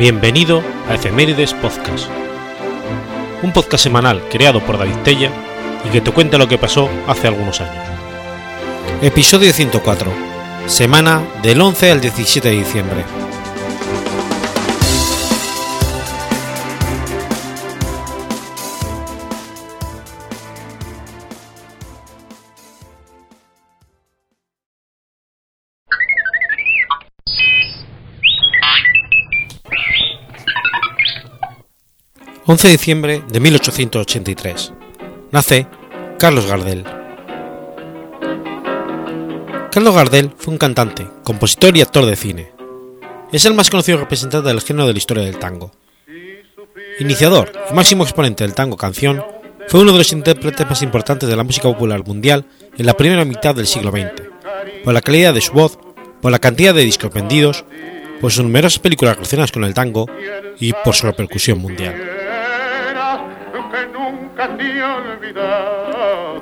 Bienvenido a Efemérides Podcast, un podcast semanal creado por David Tella y que te cuenta lo que pasó hace algunos años. Episodio 104, semana del 11 al 17 de diciembre. 11 de diciembre de 1883. Nace Carlos Gardel. Carlos Gardel fue un cantante, compositor y actor de cine. Es el más conocido representante del género de la historia del tango. Iniciador y máximo exponente del tango canción, fue uno de los intérpretes más importantes de la música popular mundial en la primera mitad del siglo XX, por la calidad de su voz, por la cantidad de discos vendidos, por sus numerosas películas relacionadas con el tango y por su repercusión mundial.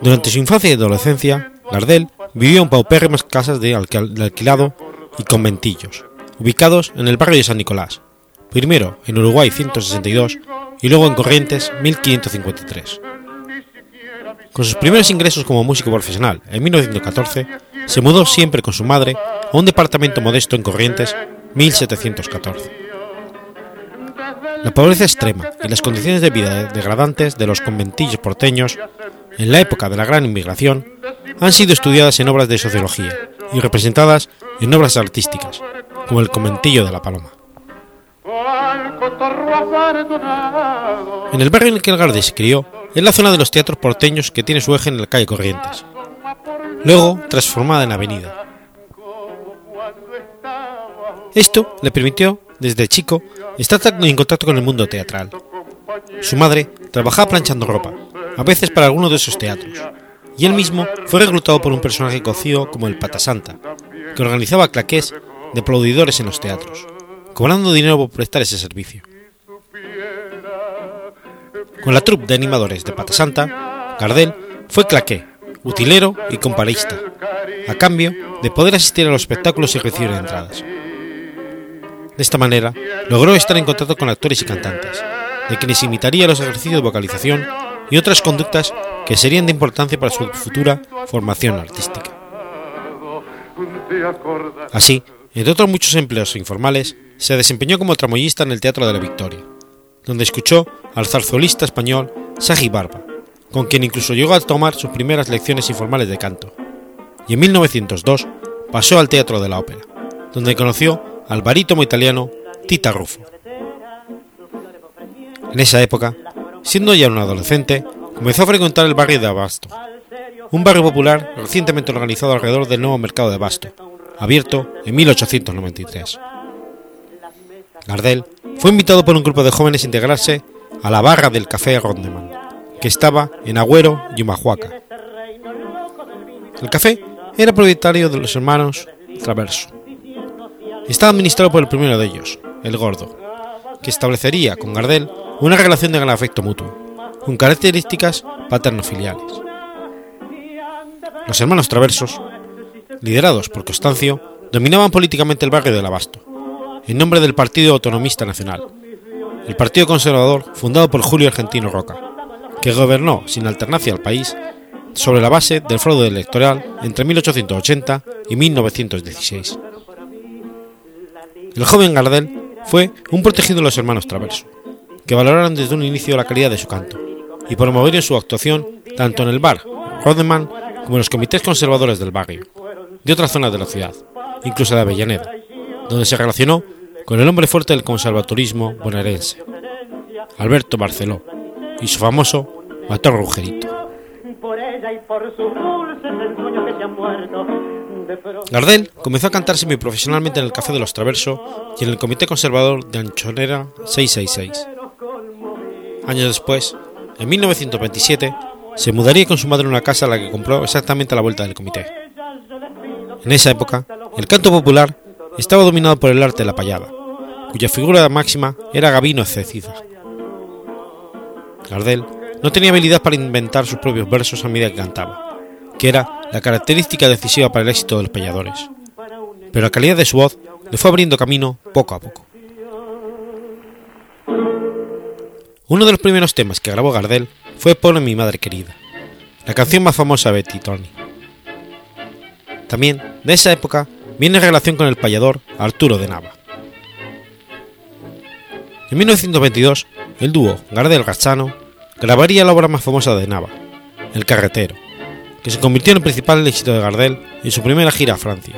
Durante su infancia y adolescencia, Gardel vivió en paupérrimas casas de alquilado y conventillos, ubicados en el barrio de San Nicolás, primero en Uruguay 162 y luego en Corrientes 1553. Con sus primeros ingresos como músico profesional en 1914, se mudó siempre con su madre a un departamento modesto en Corrientes 1714. La pobreza extrema y las condiciones de vida degradantes de los conventillos porteños en la época de la gran inmigración han sido estudiadas en obras de sociología y representadas en obras artísticas, como el Conventillo de la Paloma. En el barrio en el que el Garde se crió es la zona de los teatros porteños que tiene su eje en la calle Corrientes, luego transformada en avenida. Esto le permitió, desde chico, está en contacto con el mundo teatral. Su madre trabajaba planchando ropa, a veces para alguno de esos teatros, y él mismo fue reclutado por un personaje conocido como el Pata Santa, que organizaba claqués de aplaudidores en los teatros, cobrando dinero por prestar ese servicio. Con la troupe de animadores de Pata Santa, Gardel fue claqué, utilero y comparista, a cambio de poder asistir a los espectáculos y recibir entradas. De esta manera, logró estar en contacto con actores y cantantes, de quienes imitaría los ejercicios de vocalización y otras conductas que serían de importancia para su futura formación artística. Así, entre otros muchos empleos informales, se desempeñó como tramoyista en el Teatro de la Victoria, donde escuchó al zarzuelista español Sagi Barba, con quien incluso llegó a tomar sus primeras lecciones informales de canto, y en 1902 pasó al Teatro de la Ópera, donde conoció al barítono italiano Tita Ruffo. En esa época, siendo ya un adolescente, comenzó a frecuentar el barrio de Abasto, un barrio popular recientemente organizado alrededor del nuevo mercado de Abasto, abierto en 1893. Gardel fue invitado por un grupo de jóvenes a integrarse a la barra del Café Rondeman, que estaba en Agüero y Humahuaca. El café era propietario de los hermanos Traverso. Estaba administrado por el primero de ellos, el Gordo, que establecería con Gardel una relación de gran afecto mutuo, con características paterno-filiales. Los hermanos Traversos, liderados por Constancio, dominaban políticamente el barrio del Abasto, en nombre del Partido Autonomista Nacional, el partido conservador fundado por Julio Argentino Roca, que gobernó sin alternancia al país sobre la base del fraude electoral entre 1880 y 1916. El joven Gardel fue un protegido de los hermanos Traverso, que valoraron desde un inicio la calidad de su canto y promovieron su actuación tanto en el bar Rodeman como en los comités conservadores del barrio, de otras zonas de la ciudad, incluso de Avellaneda, donde se relacionó con el hombre fuerte del conservatorismo bonaerense, Alberto Barceló, y su famoso Matón Rugerito. Gardel comenzó a cantar semiprofesionalmente en el Café de los Traverso y en el Comité Conservador de Anchonera 666. Años después, en 1927, se mudaría con su madre a una casa a la que compró exactamente a la vuelta del comité. En esa época, el canto popular estaba dominado por el arte de la payada, cuya figura máxima era Gabino Cecida. Gardel no tenía habilidad para inventar sus propios versos a medida que cantaba que era la característica decisiva para el éxito de los payadores, pero la calidad de su voz le fue abriendo camino poco a poco. Uno de los primeros temas que grabó Gardel fue Pone mi madre querida, la canción más famosa de Betty Tony. También, de esa época, viene en relación con el payador Arturo de Nava. En 1922, el dúo Gardel-Gazzano grabaría la obra más famosa de Nava, El Carretero, que se convirtió en el principal éxito de Gardel en su primera gira a Francia,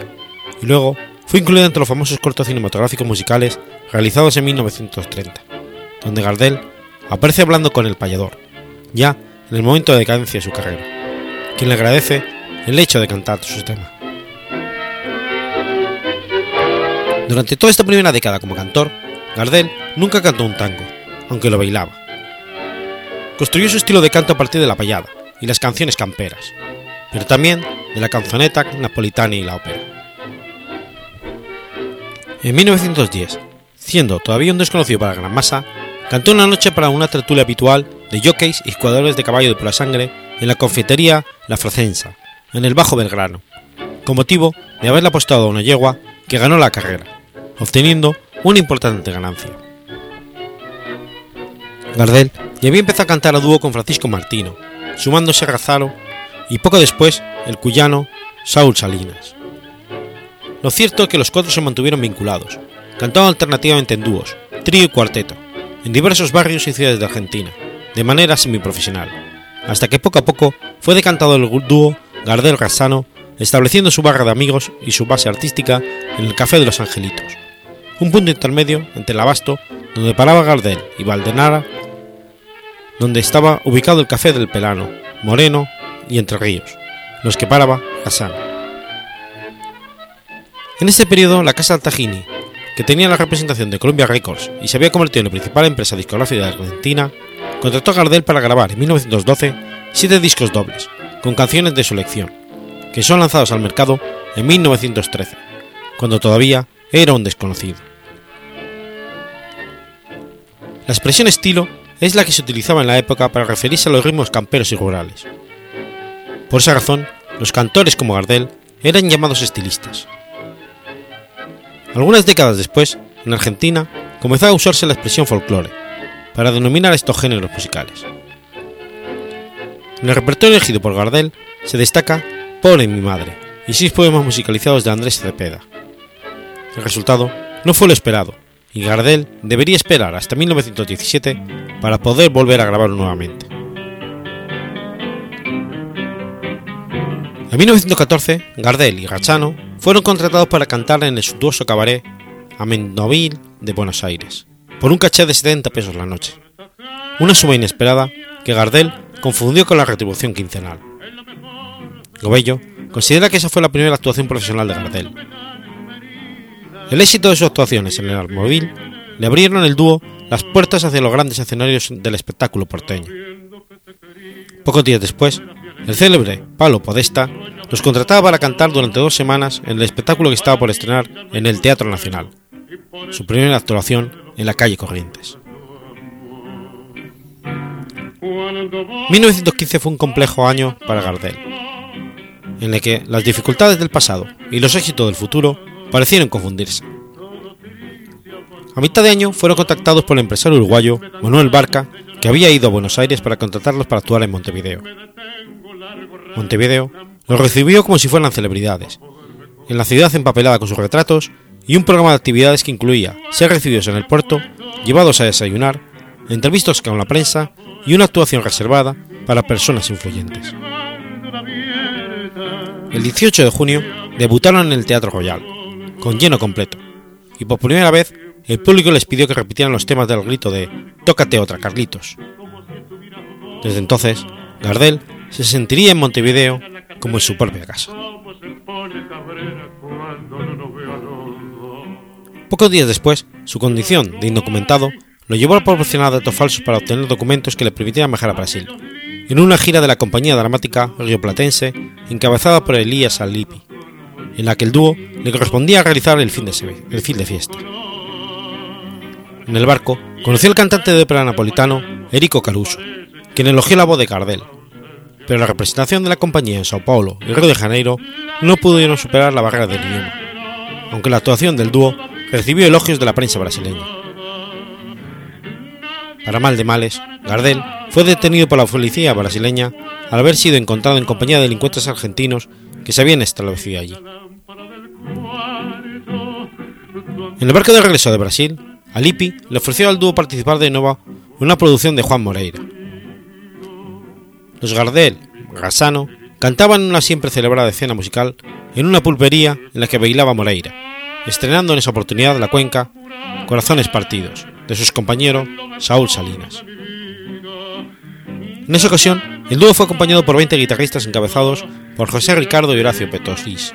y luego fue incluida entre los famosos cortos cinematográficos musicales realizados en 1930, donde Gardel aparece hablando con el payador, ya en el momento de decadencia de su carrera, quien le agradece el hecho de cantar sus temas. Durante toda esta primera década como cantor, Gardel nunca cantó un tango, aunque lo bailaba. Construyó su estilo de canto a partir de la payada y las canciones camperas, pero también de la canzoneta napolitana y la ópera. En 1910, siendo todavía un desconocido para la gran masa, cantó una noche para una tertulia habitual de jockeys y jugadores de caballo de pura sangre en la confitería La Frocensa, en el Bajo Belgrano, con motivo de haberle apostado a una yegua que ganó la carrera, obteniendo una importante ganancia. Gardel ya había empezado a cantar a dúo con Francisco Martino, sumándose a Razaro y poco después el cuyano Saúl Salinas. Lo cierto es que los cuatro se mantuvieron vinculados, cantando alternativamente en dúos, trío y cuarteto, en diversos barrios y ciudades de Argentina, de manera semiprofesional, hasta que poco a poco fue decantado el dúo Gardel Razzano, estableciendo su barra de amigos y su base artística en el Café de los Angelitos, un punto intermedio entre el Abasto, donde paraba Gardel, y Valdenara, donde estaba ubicado el Café del Pelano, Moreno y Entre Ríos, los que paraba Hassan. En este periodo, la Casa Altagini, que tenía la representación de Columbia Records y se había convertido en la principal empresa discográfica de Argentina, contrató a Gardel para grabar en 1912 siete discos dobles, con canciones de su elección, que son lanzados al mercado en 1913, cuando todavía era un desconocido. La expresión estilo es la que se utilizaba en la época para referirse a los ritmos camperos y rurales. Por esa razón, los cantores como Gardel eran llamados estilistas. Algunas décadas después, en Argentina, comenzó a usarse la expresión folclore para denominar estos géneros musicales. En el repertorio elegido por Gardel se destaca Pobre mi madre y seis poemas musicalizados de Andrés Cepeda. El resultado no fue lo esperado, y Gardel debería esperar hasta 1917 para poder volver a grabarlo nuevamente. En 1914, Gardel y Gachano fueron contratados para cantar en el suntuoso cabaret Amenovil de Buenos Aires, por un caché de 70 pesos la noche. Una suma inesperada que Gardel confundió con la retribución quincenal. Gobello considera que esa fue la primera actuación profesional de Gardel. El éxito de sus actuaciones en el Armóvil le abrieron el dúo las puertas hacia los grandes escenarios del espectáculo porteño. Pocos días después, el célebre Palo Podesta los contrataba para cantar durante dos semanas en el espectáculo que estaba por estrenar en el Teatro Nacional, su primera actuación en la calle Corrientes. 1915 fue un complejo año para Gardel, en el que las dificultades del pasado y los éxitos del futuro parecieron confundirse. A mitad de año fueron contactados por el empresario uruguayo Manuel Barca, que había ido a Buenos Aires para contratarlos para actuar en Montevideo. Montevideo los recibió como si fueran celebridades, en la ciudad empapelada con sus retratos y un programa de actividades que incluía ser recibidos en el puerto, llevados a desayunar, entrevistas con la prensa y una actuación reservada para personas influyentes. El 18 de junio debutaron en el Teatro Royal, con lleno completo, y por primera vez el público les pidió que repitieran los temas del grito de Tócate otra, Carlitos. Desde entonces, Gardel se sentiría en Montevideo como en su propia casa. Pocos días después, su condición de indocumentado lo llevó a proporcionar datos falsos para obtener documentos que le permitieran viajar a Brasil, en una gira de la compañía dramática rioplatense encabezada por Elías Alipi, en la que el dúo le correspondía realizar el fin de, el fin de fiesta. En el barco conoció al cantante de ópera napolitano Erico Caruso, quien elogió la voz de Gardel, pero la representación de la compañía en Sao Paulo y Río de Janeiro no pudieron superar la barrera del idioma, aunque la actuación del dúo recibió elogios de la prensa brasileña. Para mal de males, Gardel fue detenido por la policía brasileña al haber sido encontrado en compañía de delincuentes argentinos que se habían establecido allí. En el barco de regreso de Brasil, Alipi le ofreció al dúo participar de nuevo una producción de Juan Moreira. Los Gardel, Gassano, cantaban una siempre celebrada escena musical en una pulpería en la que bailaba Moreira, estrenando en esa oportunidad la cuenca Corazones Partidos, de sus compañeros Saúl Salinas. En esa ocasión, el dúo fue acompañado por 20 guitarristas encabezados por José Ricardo y Horacio Petosis.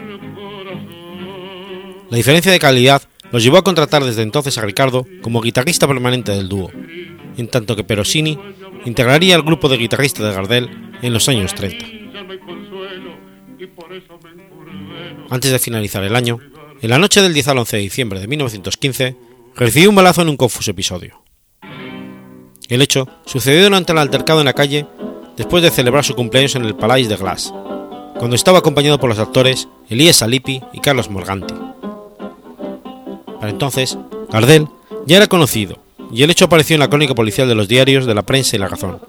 La diferencia de calidad los llevó a contratar desde entonces a Ricardo como guitarrista permanente del dúo, en tanto que Perosini integraría el grupo de guitarristas de Gardel en los años 30. Antes de finalizar el año, en la noche del 10 al 11 de diciembre de 1915, recibió un balazo en un confuso episodio. El hecho sucedió durante el altercado en la calle después de celebrar su cumpleaños en el Palais de Glass, cuando estaba acompañado por los actores Elías Alipi y Carlos Morganti. Para entonces, Gardel ya era conocido y el hecho apareció en la crónica policial de los diarios de la prensa y la razón,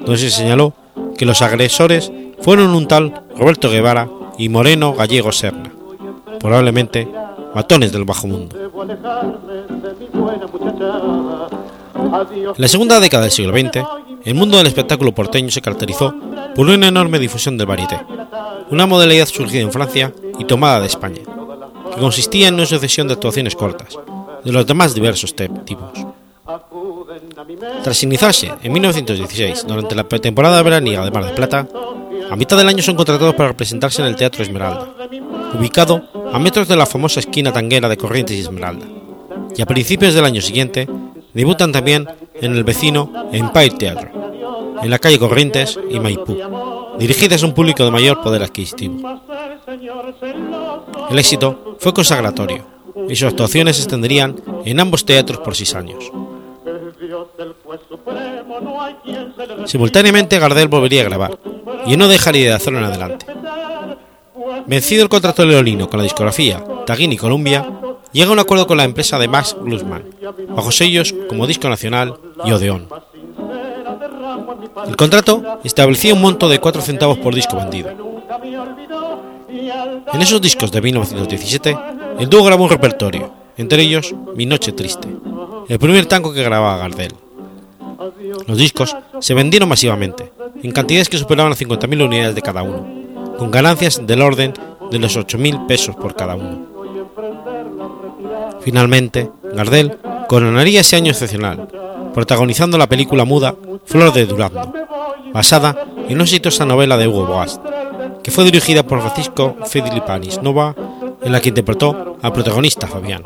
donde se señaló que los agresores fueron un tal Roberto Guevara y Moreno Gallego Serna, probablemente matones del bajo mundo. En la segunda década del siglo XX, el mundo del espectáculo porteño se caracterizó por una enorme difusión del varieté, una modalidad surgida en Francia y tomada de España, que consistía en una sucesión de actuaciones cortas, de los demás diversos tipos. Tras iniciarse en 1916 durante la pretemporada veraniega de Mar del Plata, a mitad del año son contratados para representarse en el Teatro Esmeralda, ubicado a metros de la famosa esquina tanguera de Corrientes y Esmeralda, y a principios del año siguiente debutan también en el vecino Empire Theatre, en la calle Corrientes y Maipú, dirigidas a un público de mayor poder adquisitivo. El éxito fue consagratorio, y sus actuaciones se extenderían en ambos teatros por seis años. Simultáneamente Gardel volvería a grabar, y no dejaría de hacerlo en adelante. Vencido el contrato leonino con la discografía Tagini Columbia, llega a un acuerdo con la empresa de Max Glusman, bajo sellos como Disco Nacional y Odeón. El contrato establecía un monto de 4 centavos por disco vendido. En esos discos de 1917, el dúo grabó un repertorio, entre ellos Mi Noche Triste, el primer tango que grababa Gardel. Los discos se vendieron masivamente, en cantidades que superaban las 50.000 unidades de cada uno, con ganancias del orden de los 8.000 pesos por cada uno. Finalmente, Gardel coronaría ese año excepcional, protagonizando la película muda Flor de Durazno, basada en una exitosa novela de Hugo Boast, que fue dirigida por Francisco Filipanis Nova, en la que interpretó al protagonista Fabián.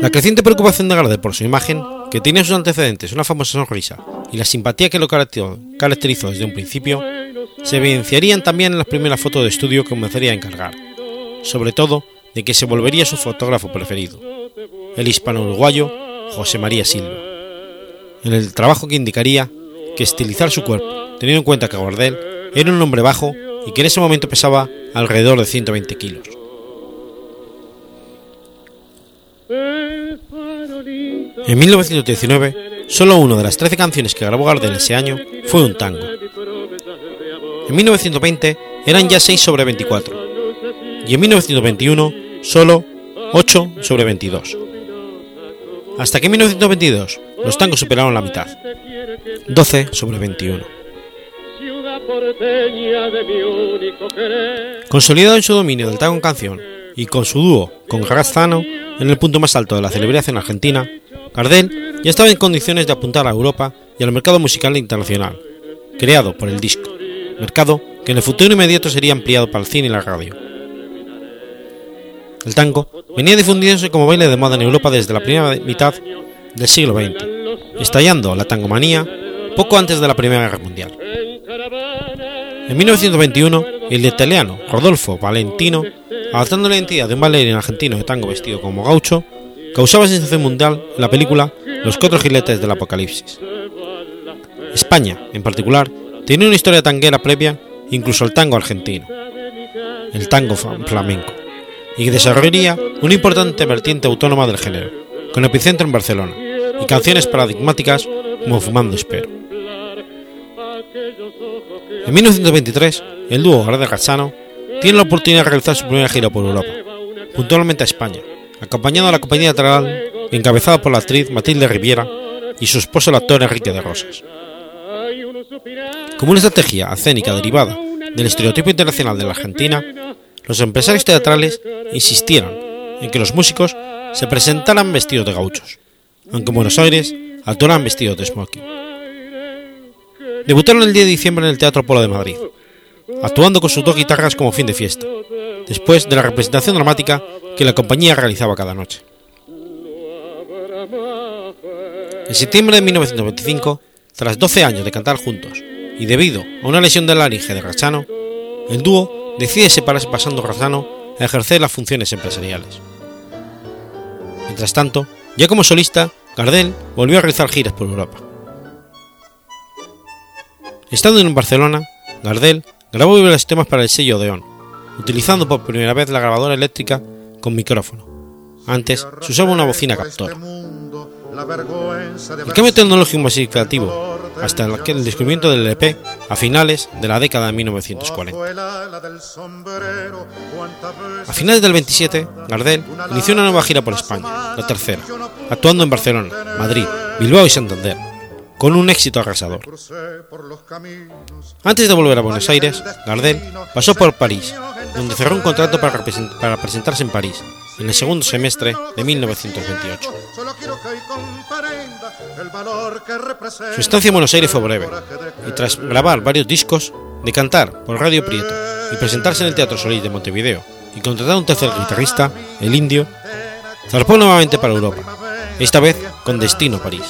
La creciente preocupación de Gardel por su imagen, que tenía sus antecedentes una famosa sonrisa y la simpatía que lo caracterizó desde un principio, se evidenciarían también en las primeras fotos de estudio que comenzaría a encargar, sobre todo de que se volvería su fotógrafo preferido, el hispano-uruguayo José María Silva, en el trabajo que indicaría que estilizar su cuerpo, teniendo en cuenta que Gardel era un hombre bajo y que en ese momento pesaba alrededor de 120 kilos. En 1919, solo una de las 13 canciones que grabó Gardel ese año fue un tango. En 1920 eran ya 6 sobre 24 y en 1921 solo 8 sobre 22. Hasta que en 1922 los tangos superaron la mitad, 12 sobre 21. Consolidado en su dominio del tango en canción y con su dúo con Garazano en el punto más alto de la celebridad en Argentina, Gardel ya estaba en condiciones de apuntar a Europa y al mercado musical internacional, creado por el disco, mercado que en el futuro inmediato sería ampliado para el cine y la radio. El tango venía difundiéndose como baile de moda en Europa desde la primera mitad del siglo XX, estallando la tangomanía poco antes de la Primera Guerra Mundial. En 1921, el italiano Rodolfo Valentino, adaptando la identidad de un bailarín argentino de tango vestido como gaucho, causaba sensación mundial en la película Los cuatro giletes del apocalipsis. España, en particular, tiene una historia tanguera previa incluso al tango argentino, el tango flamenco, y desarrollaría una importante vertiente autónoma del género, con epicentro en Barcelona, y canciones paradigmáticas como Fumando Espero. En 1923, el dúo Gardel Gazzano tiene la oportunidad de realizar su primera gira por Europa, puntualmente a España, acompañado a la compañía teatral encabezada por la actriz Matilde Riviera y su esposo el actor Enrique de Rosas. Como una estrategia escénica derivada del estereotipo internacional de la Argentina, los empresarios teatrales insistieron en que los músicos se presentaran vestidos de gauchos, aunque en Buenos Aires actuaran vestidos de smoking. Debutaron el 10 de diciembre en el Teatro Polo de Madrid, actuando con sus dos guitarras como fin de fiesta, después de la representación dramática que la compañía realizaba cada noche. En septiembre de 1925, tras 12 años de cantar juntos y debido a una lesión de laringe de Rachano, el dúo decide separarse pasando Rachano a ejercer las funciones empresariales. Mientras tanto, ya como solista, Gardel volvió a realizar giras por Europa. Estando en Barcelona, Gardel grabó varios temas para el sello Odeón, utilizando por primera vez la grabadora eléctrica con micrófono. Antes se usaba una bocina captora. El cambio tecnológico más significativo hasta el descubrimiento del LP a finales de la década de 1940. A finales del 27, Gardel inició una nueva gira por España, la tercera, actuando en Barcelona, Madrid, Bilbao y Santander, con un éxito arrasador. Antes de volver a Buenos Aires, Gardel pasó por París, donde cerró un contrato para, para presentarse en París en el segundo semestre de 1928. Su estancia en Buenos Aires fue breve, y tras grabar varios discos, de cantar por Radio Prieto y presentarse en el Teatro Solís de Montevideo y contratar a un tercer guitarrista, el indio, zarpó nuevamente para Europa, esta vez con destino a París.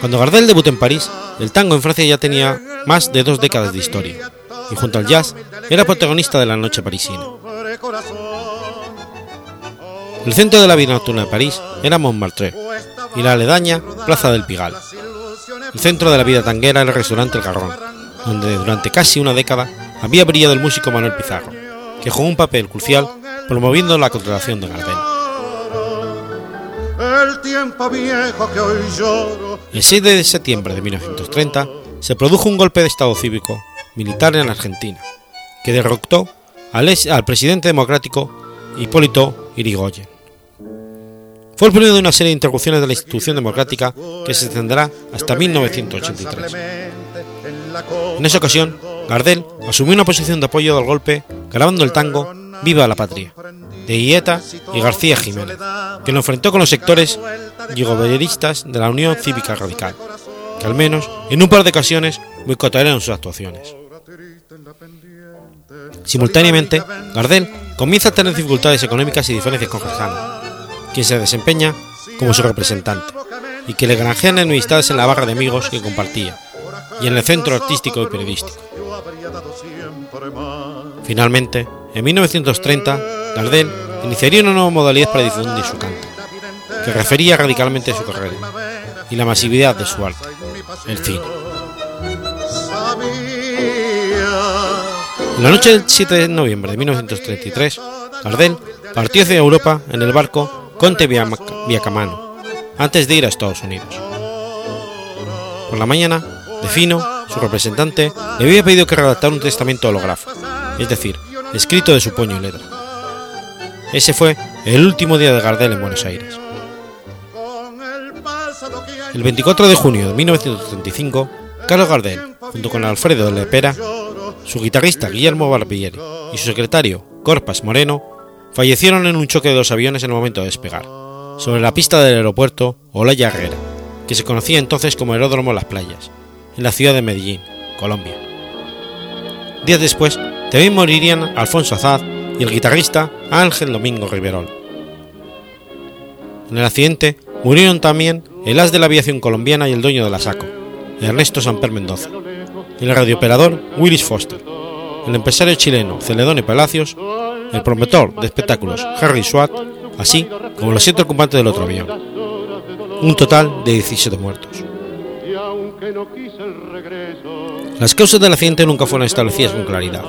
Cuando Gardel debutó en París, el tango en Francia ya tenía más de dos décadas de historia, y junto al jazz era protagonista de la noche parisina. El centro de la vida nocturna de París era Montmartre y la aledaña Plaza del Pigalle. El centro de la vida tanguera era el restaurante El Garrón, donde durante casi una década había brillado el músico Manuel Pizarro, que jugó un papel crucial promoviendo la contratación de Gardel. El 6 de septiembre de 1930 se produjo un golpe de Estado cívico militar en Argentina, que derrotó al, presidente democrático Hipólito Yrigoyen. Fue el primero de una serie de interrupciones de la institución democrática que se extenderá hasta 1983. En esa ocasión, Gardel asumió una posición de apoyo al golpe grabando el tango Viva la Patria, de Ieta y García Jiménez, que lo enfrentó con los sectores yugoberistas de la Unión Cívica Radical, que al menos en un par de ocasiones boicotearon sus actuaciones. Simultáneamente, Gardel comienza a tener dificultades económicas y diferencias con Rajano, quien se desempeña como su representante, y que le granjean enemistades en la barra de amigos que compartía, y en el centro artístico y periodístico. Finalmente, en 1930, Gardel iniciaría una nueva modalidad para difundir su canto, que refería radicalmente a su carrera y la masividad de su arte, el cine. En la noche del 7 de noviembre de 1933, Gardel partió hacia Europa en el barco Conte Viacamano, antes de ir a Estados Unidos. Por la mañana, Defino, su representante, le había pedido que redactara un testamento holográfico, es decir, escrito de su puño y letra. Ese fue el último día de Gardel en Buenos Aires. El 24 de junio de 1935, Carlos Gardel, junto con Alfredo de Lepera, su guitarrista Guillermo Barbieri y su secretario Corpas Moreno, fallecieron en un choque de dos aviones en el momento de despegar, sobre la pista del aeropuerto Olaya Herrera, que se conocía entonces como Aeródromo Las Playas, en la ciudad de Medellín, Colombia. Días después, también morirían Alfonso Azad y el guitarrista Ángel Domingo Riverol. En el accidente murieron también el as de la aviación colombiana y el dueño de la SACO, Ernesto Samper Mendoza, el radiooperador Willis Foster, el empresario chileno Celedone Palacios, el promotor de espectáculos Harry Swat, así como los siete ocupantes del otro avión. Un total de 17 muertos. Las causas del accidente nunca fueron establecidas con claridad.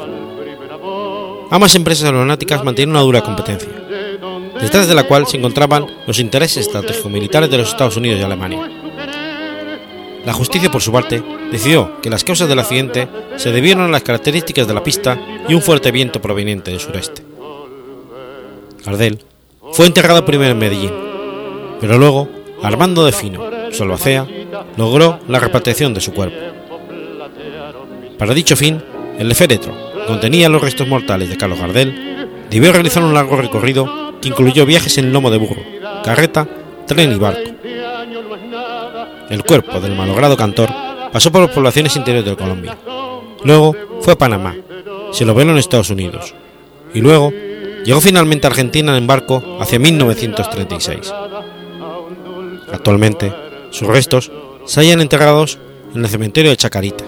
ambas empresas aeronáuticas mantenían una dura competencia, detrás de la cual se encontraban los intereses estratégico-militares de los Estados Unidos y Alemania. La justicia, por su parte, decidió que las causas del accidente se debieron a las características de la pista y un fuerte viento proveniente del sureste. Gardel fue enterrado primero en Medellín, pero luego Armando de Fino, Solvacea, logró la repatriación de su cuerpo. Para dicho fin, el féretro, contenía los restos mortales de Carlos Gardel, debió realizar un largo recorrido que incluyó viajes en lomo de burro, carreta, tren y barco. El cuerpo del malogrado cantor pasó por las poblaciones interiores de Colombia. Luego fue a Panamá, se lo vio en Estados Unidos. Y luego llegó finalmente a Argentina en barco hacia 1936. Actualmente, sus restos se hallan enterrados en el cementerio de Chacarita,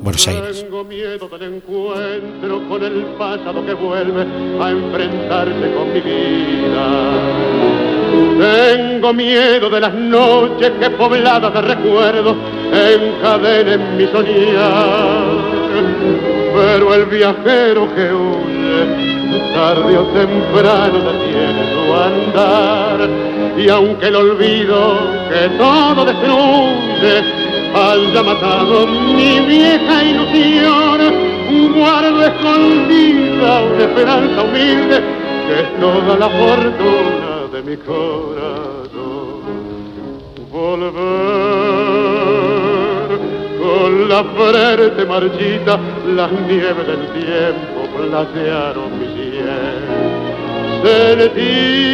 Buenos Aires. Tengo miedo del encuentro con el pasado que vuelve a enfrentarse con mi vida. Tengo miedo de las noches que pobladas de recuerdos encadenen mi soñar. Pero el viajero que huye, tarde o temprano detiene su andar. Y aunque el olvido que todo destruye haya matado mi vieja ilusión, guardo escondida una esperanza humilde que es toda la fortuna mi corazón. Volver con la frente marchita, las nieves del tiempo platearon mi sien. Sentir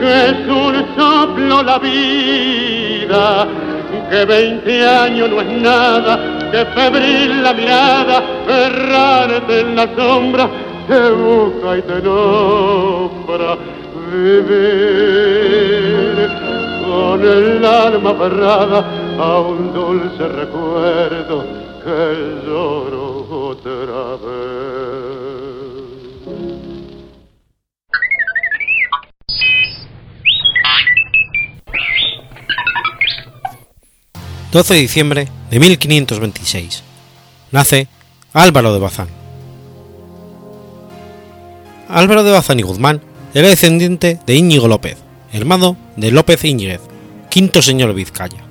que es un soplo la vida, que veinte años no es nada, que febril la mirada, errarte en la sombra, te busca y te nombra. Vivir con el alma aferrada a un dulce recuerdo que lloro otra vez. 12 de diciembre de 1526. Nace Álvaro de Bazán. Álvaro de Bazán y Guzmán era descendiente de Íñigo López, hermano de López Íñiguez, quinto señor de Vizcaya.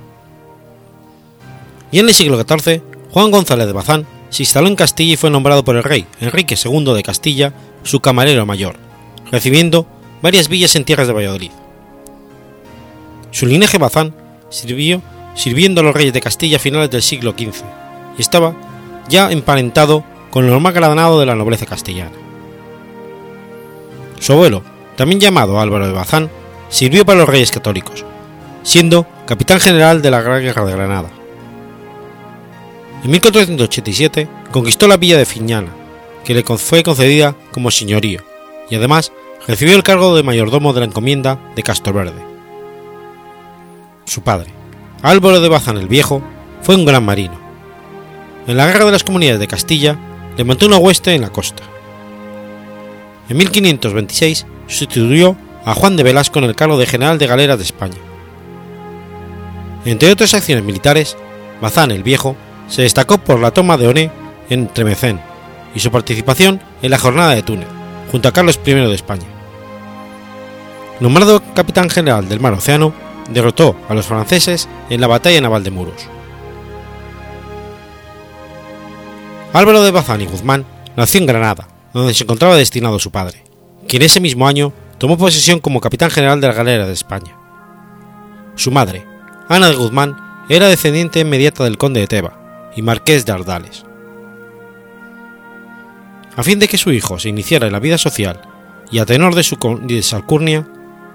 Y en el siglo XIV, Juan González de Bazán se instaló en Castilla y fue nombrado por el rey Enrique II de Castilla su camarero mayor, recibiendo varias villas en tierras de Valladolid. Su linaje Bazán sirvió sirviendo a los reyes de Castilla a finales del siglo XV, y estaba ya emparentado con lo más granado de la nobleza castellana. Su abuelo, también llamado Álvaro de Bazán, sirvió para los reyes católicos, siendo capitán general de la Gran Guerra de Granada. En 1487 conquistó la villa de Fiñana, que le fue concedida como señorío, y además recibió el cargo de mayordomo de la encomienda de Castroverde. Su padre, Álvaro de Bazán el Viejo fue un gran marino. En la guerra de las comunidades de Castilla levantó una hueste en la costa. En 1526 sustituyó a Juan de Velasco en el cargo de general de galeras de España. Entre otras acciones militares, Bazán el Viejo se destacó por la toma de Oné en Tremecén y su participación en la jornada de Túnez, junto a Carlos I de España. Nombrado capitán general del Mar Océano, derrotó a los franceses en la batalla naval de Muros. Álvaro de Bazán y Guzmán nació en Granada, donde se encontraba destinado su padre, quien ese mismo año tomó posesión como capitán general de la galera de España. Su madre, Ana de Guzmán, era descendiente inmediata del conde de Teba y marqués de Ardales. A fin de que su hijo se iniciara en la vida social y a tenor de su alcurnia,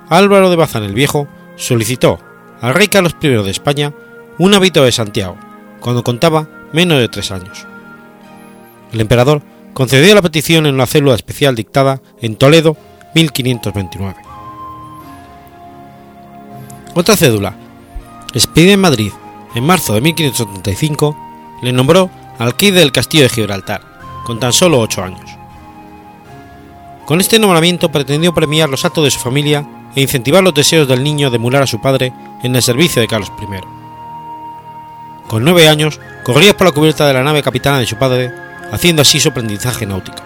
Álvaro de Bazán el Viejo solicitó al rey Carlos I de España un hábito de Santiago, cuando contaba menos de tres años. El emperador concedió la petición en una célula especial dictada en Toledo 1529. Otra cédula, expedida en Madrid en marzo de 1575, le nombró alquide del castillo de Gibraltar, con tan solo ocho años. Con este nombramiento pretendió premiar los actos de su familia e incentivar los deseos del niño de emular a su padre en el servicio de Carlos I. Con nueve años, corría por la cubierta de la nave capitana de su padre, haciendo así su aprendizaje náutico.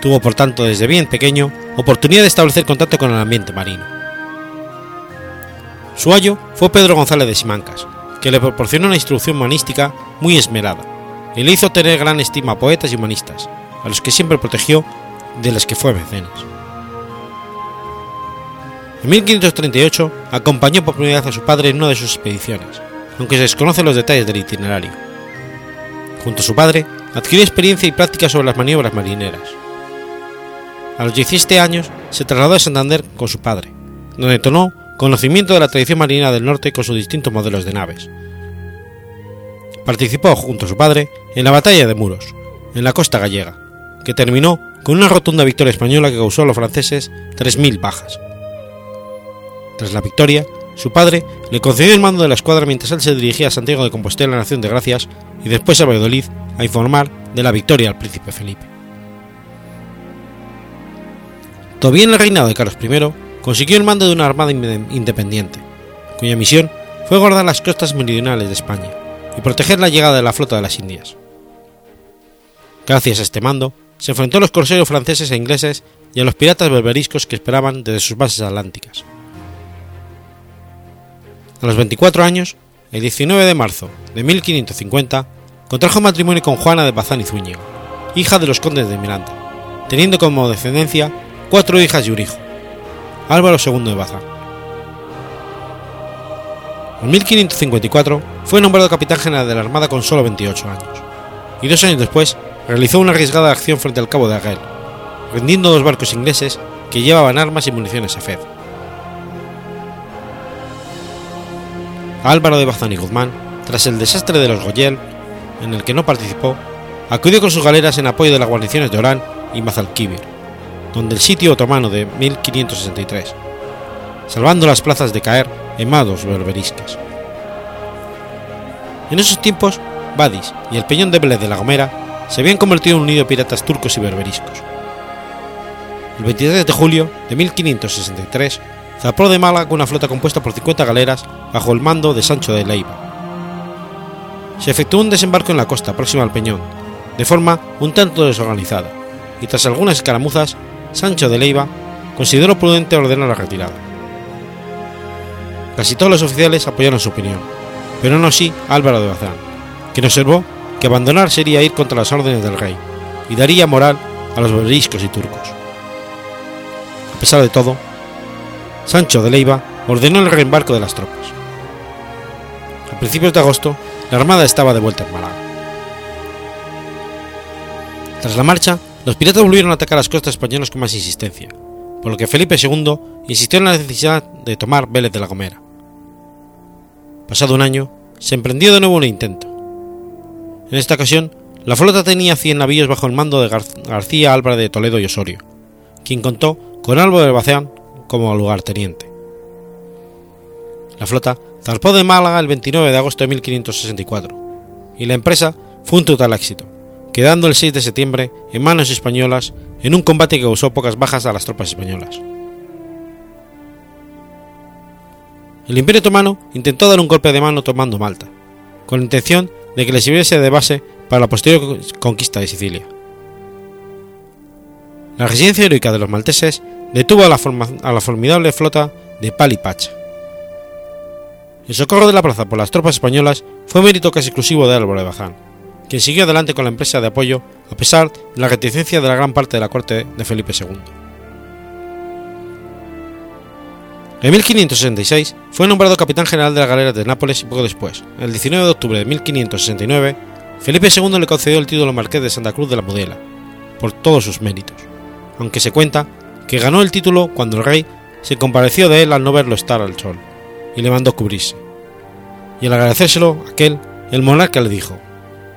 tuvo por tanto desde bien pequeño oportunidad de establecer contacto con el ambiente marino. Su ayo fue Pedro González de Simancas, que le proporcionó una instrucción humanística muy esmerada y le hizo tener gran estima a poetas y humanistas, a los que siempre protegió de los que fue mecenas. En 1538 acompañó por primera vez a su padre en una de sus expediciones, aunque se desconocen los detalles del itinerario. Junto a su padre, adquirió experiencia y práctica sobre las maniobras marineras. A los 17 años se trasladó a Santander con su padre, donde tomó conocimiento de la tradición marina del norte con sus distintos modelos de naves. Participó junto a su padre en la batalla de Muros, en la costa gallega, que terminó con una rotunda victoria española que causó a los franceses 3.000 bajas. Tras la victoria, su padre le concedió el mando de la escuadra mientras él se dirigía a Santiago de Compostela, Nación de Gracias, y después a Valladolid a informar de la victoria al príncipe Felipe. Todavía en el reinado de Carlos I, consiguió el mando de una armada independiente, cuya misión fue guardar las costas meridionales de España y proteger la llegada de la flota de las Indias. Gracias a este mando, se enfrentó a los corsarios franceses e ingleses y a los piratas berberiscos que esperaban desde sus bases atlánticas. A los 24 años, el 19 de marzo de 1550, contrajo matrimonio con Juana de Bazán y Zúñiga, hija de los condes de Miranda, teniendo como descendencia cuatro hijas y un hijo, Álvaro II de Bazán. En 1554 fue nombrado capitán general de la Armada con solo 28 años, y dos años después realizó una arriesgada acción frente al Cabo de Aguel, rendiendo dos barcos ingleses que llevaban armas y municiones a Fed. Álvaro de Bazán y Guzmán, tras el desastre de los Goyel, en el que no participó, acudió con sus galeras en apoyo de las guarniciones de Orán y Mazalquivir, donde el sitio otomano de 1563, salvando las plazas de caer en manos berberiscas. En esos tiempos, Badis y el Peñón de Vélez de la Gomera se habían convertido en un nido de piratas turcos y berberiscos. El 23 de julio de 1563 zarpó de Málaga una flota compuesta por 50 galeras bajo el mando de Sancho de Leiva. Se efectuó un desembarco en la costa próxima al Peñón, de forma un tanto desorganizada, y tras algunas escaramuzas, Sancho de Leiva consideró prudente ordenar la retirada. Casi todos los oficiales apoyaron su opinión, pero no así Álvaro de Bazán, quien observó que abandonar sería ir contra las órdenes del rey y daría moral a los berberiscos y turcos. A pesar de todo, Sancho de Leiva ordenó el reembarco de las tropas. Principios de agosto, la armada estaba de vuelta en Málaga. Tras la marcha, los piratas volvieron a atacar las costas españolas con más insistencia, por lo que Felipe II insistió en la necesidad de tomar Vélez de la Gomera. Pasado un año, se emprendió de nuevo un intento. En esta ocasión, la flota tenía 100 navíos bajo el mando de García Álvarez de Toledo y Osorio, quien contó con Álvaro de Baceán como lugarteniente. La flota zarpó de Málaga el 29 de agosto de 1564, y la empresa fue un total éxito, quedando el 6 de septiembre en manos españolas en un combate que causó pocas bajas a las tropas españolas. El Imperio Otomano intentó dar un golpe de mano tomando Malta, con la intención de que le sirviese de base para la posterior conquista de Sicilia. La residencia heroica de los malteses detuvo a la, a la formidable flota de Palipacha. El socorro de la plaza por las tropas españolas fue mérito casi exclusivo de Álvaro de Bazán, quien siguió adelante con la empresa de apoyo a pesar de la reticencia de la gran parte de la corte de Felipe II. En 1566 fue nombrado capitán general de las galeras de Nápoles y poco después, el 19 de octubre de 1569, Felipe II le concedió el título Marqués de Santa Cruz de la Mudela, por todos sus méritos, aunque se cuenta que ganó el título cuando el rey se compareció de él al no verlo estar al sol, y le mandó cubrirse. Y al agradecérselo, aquel, el monarca le dijo,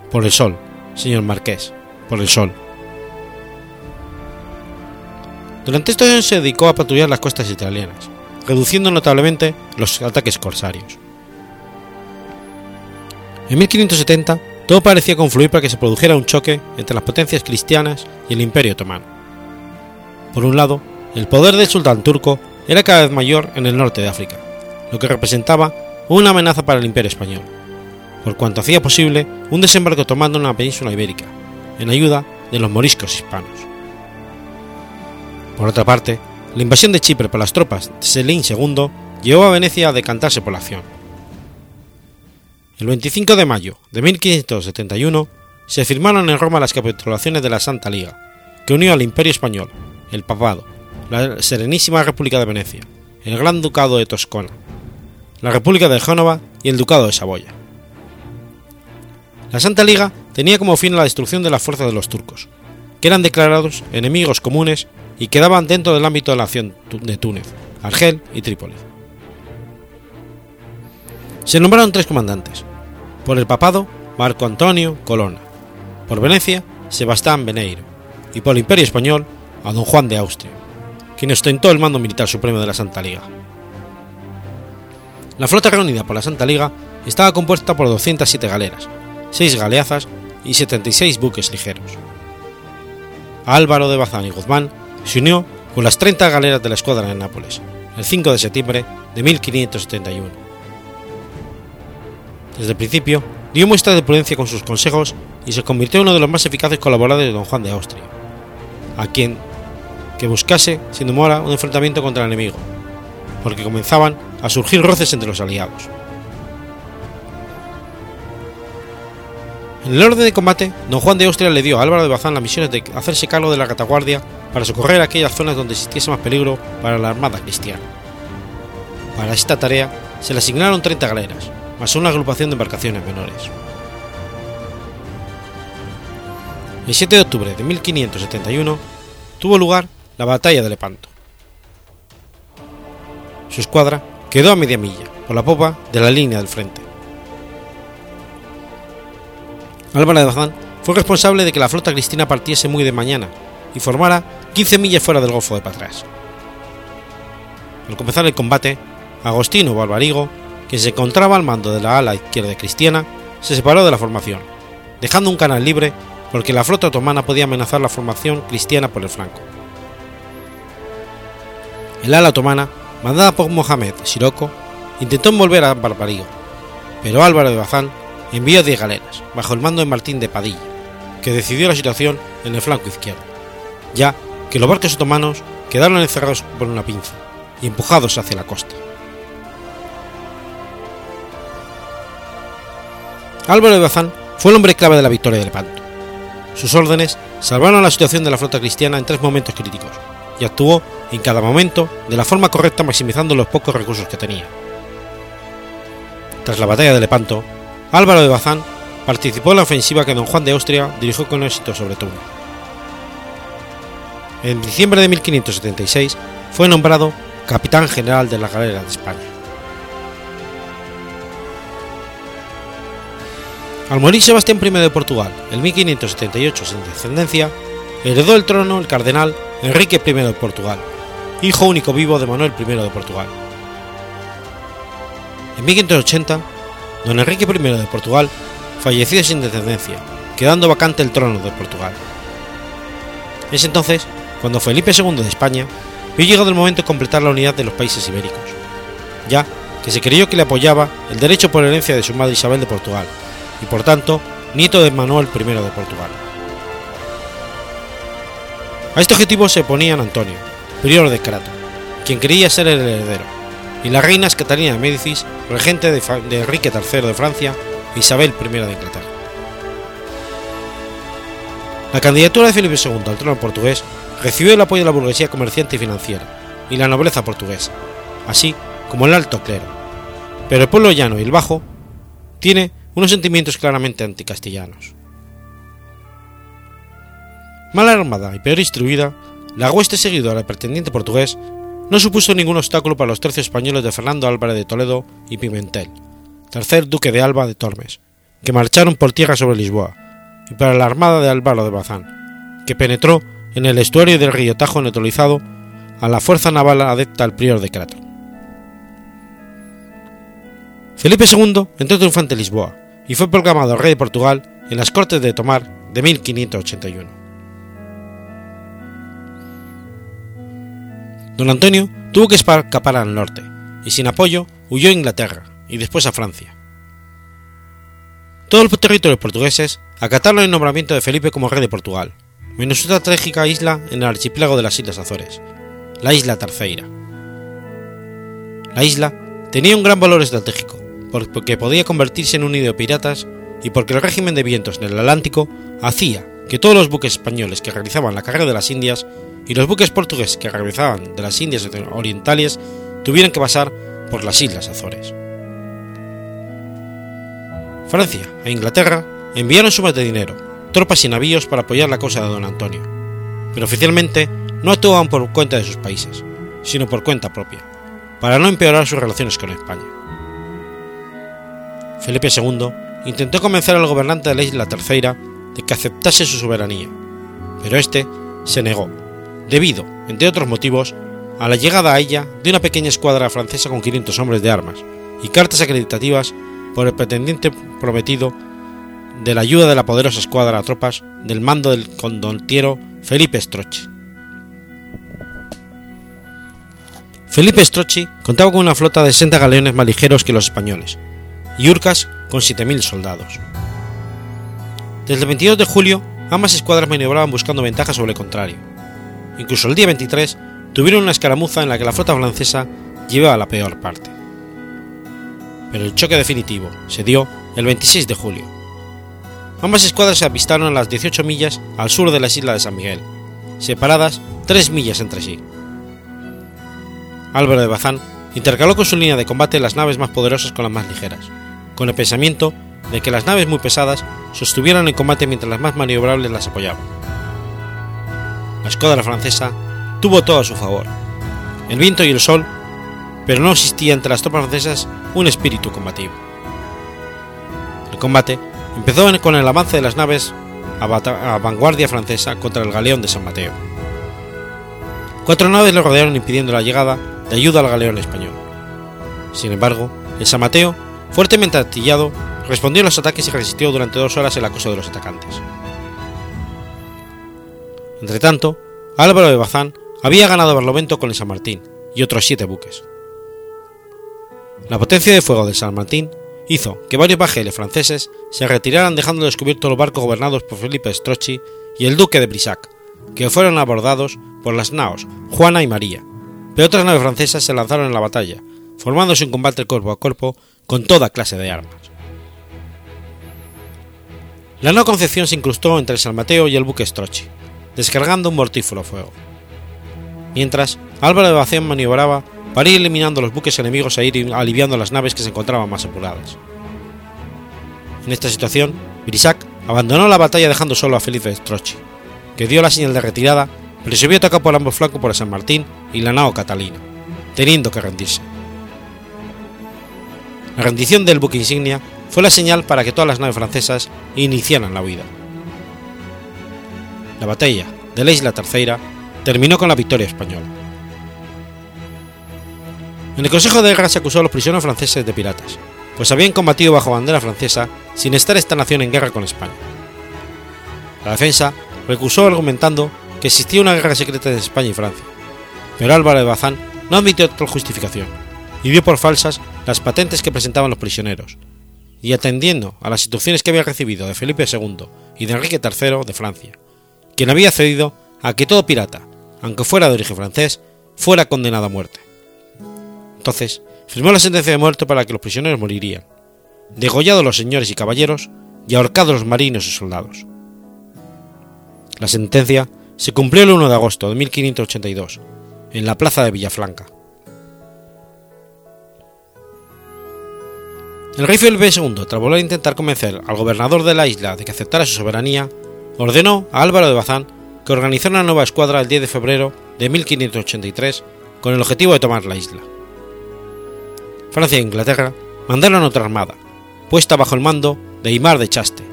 por el sol, señor marqués, por el sol. Durante estos años se dedicó a patrullar las costas italianas, reduciendo notablemente los ataques corsarios. En 1570 todo parecía confluir para que se produjera un choque entre las potencias cristianas y el imperio otomano. Por un lado, el poder del sultán turco era cada vez mayor en el norte de África, lo que representaba una amenaza para el imperio español, por cuanto hacía posible un desembarco tomando en la península ibérica, en ayuda de los moriscos hispanos. Por otra parte, la invasión de Chipre por las tropas de Selim II llevó a Venecia a decantarse por la acción. El 25 de mayo de 1571 se firmaron en Roma las capitulaciones de la Santa Liga, que unió al Imperio Español, el Papado, la Serenísima República de Venecia, el Gran Ducado de Toscana, la República de Génova y el Ducado de Saboya. La Santa Liga tenía como fin la destrucción de las fuerzas de los turcos, que eran declarados enemigos comunes y quedaban dentro del ámbito de la acción de Túnez, Argel y Trípoli. Se nombraron tres comandantes, por el papado Marco Antonio Colonna, por Venecia Sebastián Beneiro y por el Imperio Español a don Juan de Austria, quien ostentó el mando militar supremo de la Santa Liga. La flota reunida por la Santa Liga estaba compuesta por 207 galeras, 6 galeazas y 76 buques ligeros. Álvaro de Bazán y Guzmán se unió con las 30 galeras de la escuadra en Nápoles, el 5 de septiembre de 1571. Desde el principio, dio muestra de prudencia con sus consejos y se convirtió en uno de los más eficaces colaboradores de don Juan de Austria, a quien que buscase sin demora un enfrentamiento contra el enemigo, porque comenzaban a surgir roces entre los aliados. En el orden de combate, don Juan de Austria le dio a Álvaro de Bazán las misiones de hacerse cargo de la retaguardia para socorrer aquellas zonas donde existiese más peligro para la armada cristiana. Para esta tarea se le asignaron 30 galeras, más una agrupación de embarcaciones menores. El 7 de octubre de 1571 tuvo lugar la batalla de Lepanto. Su escuadra quedó a media milla, por la popa de la línea del frente. Álvaro de Bazán fue responsable de que la flota cristina partiese muy de mañana y formara 15 millas fuera del Golfo de Patras. Al comenzar el combate, Agostino Barbarigo, quien se encontraba al mando de la ala izquierda cristiana, se separó de la formación, dejando un canal libre porque la flota otomana podía amenazar la formación cristiana por el flanco. El ala otomana, mandada por Mohamed Sirocco, intentó envolver a Barbarigo, pero Álvaro de Bazán envió 10 galeras, bajo el mando de Martín de Padilla, que decidió la situación en el flanco izquierdo, ya que los barcos otomanos quedaron encerrados por una pinza y empujados hacia la costa. Álvaro de Bazán fue el hombre clave de la victoria de Lepanto. Sus órdenes salvaron la situación de la flota cristiana en tres momentos críticos y actuó en cada momento de la forma correcta maximizando los pocos recursos que tenía. Tras la batalla de Lepanto, Álvaro de Bazán participó en la ofensiva que don Juan de Austria dirigió con éxito sobre Túnez. En diciembre de 1576 fue nombrado capitán general de la galera de España. Al morir Sebastián I de Portugal en 1578 sin descendencia, heredó el trono el cardenal Enrique I de Portugal, hijo único vivo de Manuel I de Portugal. En 1580, don Enrique I de Portugal falleció sin descendencia, quedando vacante el trono de Portugal. Es entonces cuando Felipe II de España vio llegado el momento de completar la unidad de los países ibéricos, ya que se creyó que le apoyaba el derecho por herencia de su madre Isabel de Portugal, y por tanto nieto de Manuel I de Portugal. A este objetivo se oponían Antonio, prior de Crato, quien creía ser el heredero, y las reinas Catalina de Médicis, regente de, Enrique III de Francia e Isabel I de Inglaterra. La candidatura de Felipe II al trono portugués recibió el apoyo de la burguesía comerciante y financiera y la nobleza portuguesa, así como el alto clero, pero el pueblo llano y el bajo tiene unos sentimientos claramente anticastellanos. Mal armada y peor instruida, la hueste seguidora del pretendiente portugués no supuso ningún obstáculo para los tercios españoles de Fernando Álvarez de Toledo y Pimentel, tercer duque de Alba de Tormes, que marcharon por tierra sobre Lisboa, y para la armada de Álvaro de Bazán, que penetró en el estuario del río Tajo neutralizado a la fuerza naval adepta al prior de Crato. Felipe II entró triunfante en Lisboa y fue proclamado rey de Portugal en las Cortes de Tomar de 1581. Don Antonio tuvo que escapar al norte y sin apoyo huyó a Inglaterra y después a Francia. Todos los territorios portugueses acataron el nombramiento de Felipe como rey de Portugal, menos una trágica isla en el archipiélago de las Islas Azores, la isla Terceira. La isla tenía un gran valor estratégico, porque podía convertirse en un nido de piratas y porque el régimen de vientos en el Atlántico hacía que todos los buques españoles que realizaban la carrera de las Indias y los buques portugueses que regresaban de las Indias Orientales tuvieran que pasar por las Islas Azores. Francia e Inglaterra enviaron sumas de dinero, tropas y navíos para apoyar la causa de don Antonio, pero oficialmente no actuaban por cuenta de sus países, sino por cuenta propia, para no empeorar sus relaciones con España. Felipe II intentó convencer al gobernante de la isla Terceira de que aceptase su soberanía, pero este se negó, debido, entre otros motivos, a la llegada a ella de una pequeña escuadra francesa con 500 hombres de armas y cartas acreditativas por el pretendiente prometido de la ayuda de la poderosa escuadra de tropas del mando del condottiero Felipe Strozzi. Felipe Strozzi contaba con una flota de 60 galeones más ligeros que los españoles, y Urcas con 7.000 soldados. Desde el 22 de julio, ambas escuadras maniobraban buscando ventaja sobre el contrario. Incluso el día 23 tuvieron una escaramuza en la que la flota francesa llevaba la peor parte. Pero el choque definitivo se dio el 26 de julio. Ambas escuadras se avistaron a las 18 millas al sur de la isla de San Miguel, separadas 3 millas entre sí. Álvaro de Bazán intercaló con su línea de combate las naves más poderosas con las más ligeras, con el pensamiento de que las naves muy pesadas sostuvieran el combate mientras las más maniobrables las apoyaban. La escuadra francesa tuvo todo a su favor, el viento y el sol, pero no existía entre las tropas francesas un espíritu combativo. El combate empezó con el avance de las naves a, vanguardia francesa contra el galeón de San Mateo. Cuatro naves le rodearon impidiendo la llegada de ayuda al galeón español. Sin embargo, el San Mateo, fuertemente artillado, respondió a los ataques y resistió durante dos horas el acoso de los atacantes. Entretanto, Álvaro de Bazán había ganado Barlovento con el San Martín y otros siete buques. La potencia de fuego del San Martín hizo que varios bajeles franceses se retiraran dejando descubiertos los barcos gobernados por Felipe Strozzi y el duque de Brissac, que fueron abordados por las naos Juana y María, pero otras naves francesas se lanzaron en la batalla, formándose un combate cuerpo a cuerpo con toda clase de armas. La no Concepción se incrustó entre el San Mateo y el buque Strozzi, descargando un mortífero fuego. Mientras, Álvaro de Bacén maniobraba para ir eliminando los buques enemigos e ir aliviando las naves que se encontraban más apuradas. En esta situación, Brissac abandonó la batalla dejando solo a Felipe Strozzi, que dio la señal de retirada, pero se vio atacado por ambos flancos por San Martín y la nao Catalina, teniendo que rendirse. La rendición del buque insignia fue la señal para que todas las naves francesas iniciaran la huida. La batalla de la isla Terceira terminó con la victoria española. En el Consejo de Guerra se acusó a los prisioneros franceses de piratas, pues habían combatido bajo bandera francesa sin estar esta nación en guerra con España. La defensa recusó argumentando que existía una guerra secreta entre España y Francia, pero Álvaro de Bazán no admitió tal justificación y dio por falsas las patentes que presentaban los prisioneros, y atendiendo a las instrucciones que había recibido de Felipe II y de Enrique III de Francia, quien había cedido a que todo pirata, aunque fuera de origen francés, fuera condenado a muerte. Entonces, firmó la sentencia de muerte para que los prisioneros morirían, degollados los señores y caballeros y ahorcados los marinos y soldados. La sentencia se cumplió el 1 de agosto de 1582, en la plaza de Villafranca. El rey Felipe II, tras volver a intentar convencer al gobernador de la isla de que aceptara su soberanía, ordenó a Álvaro de Bazán que organizara una nueva escuadra el 10 de febrero de 1583 con el objetivo de tomar la isla. Francia e Inglaterra mandaron otra armada, puesta bajo el mando de Aymar de Chaste,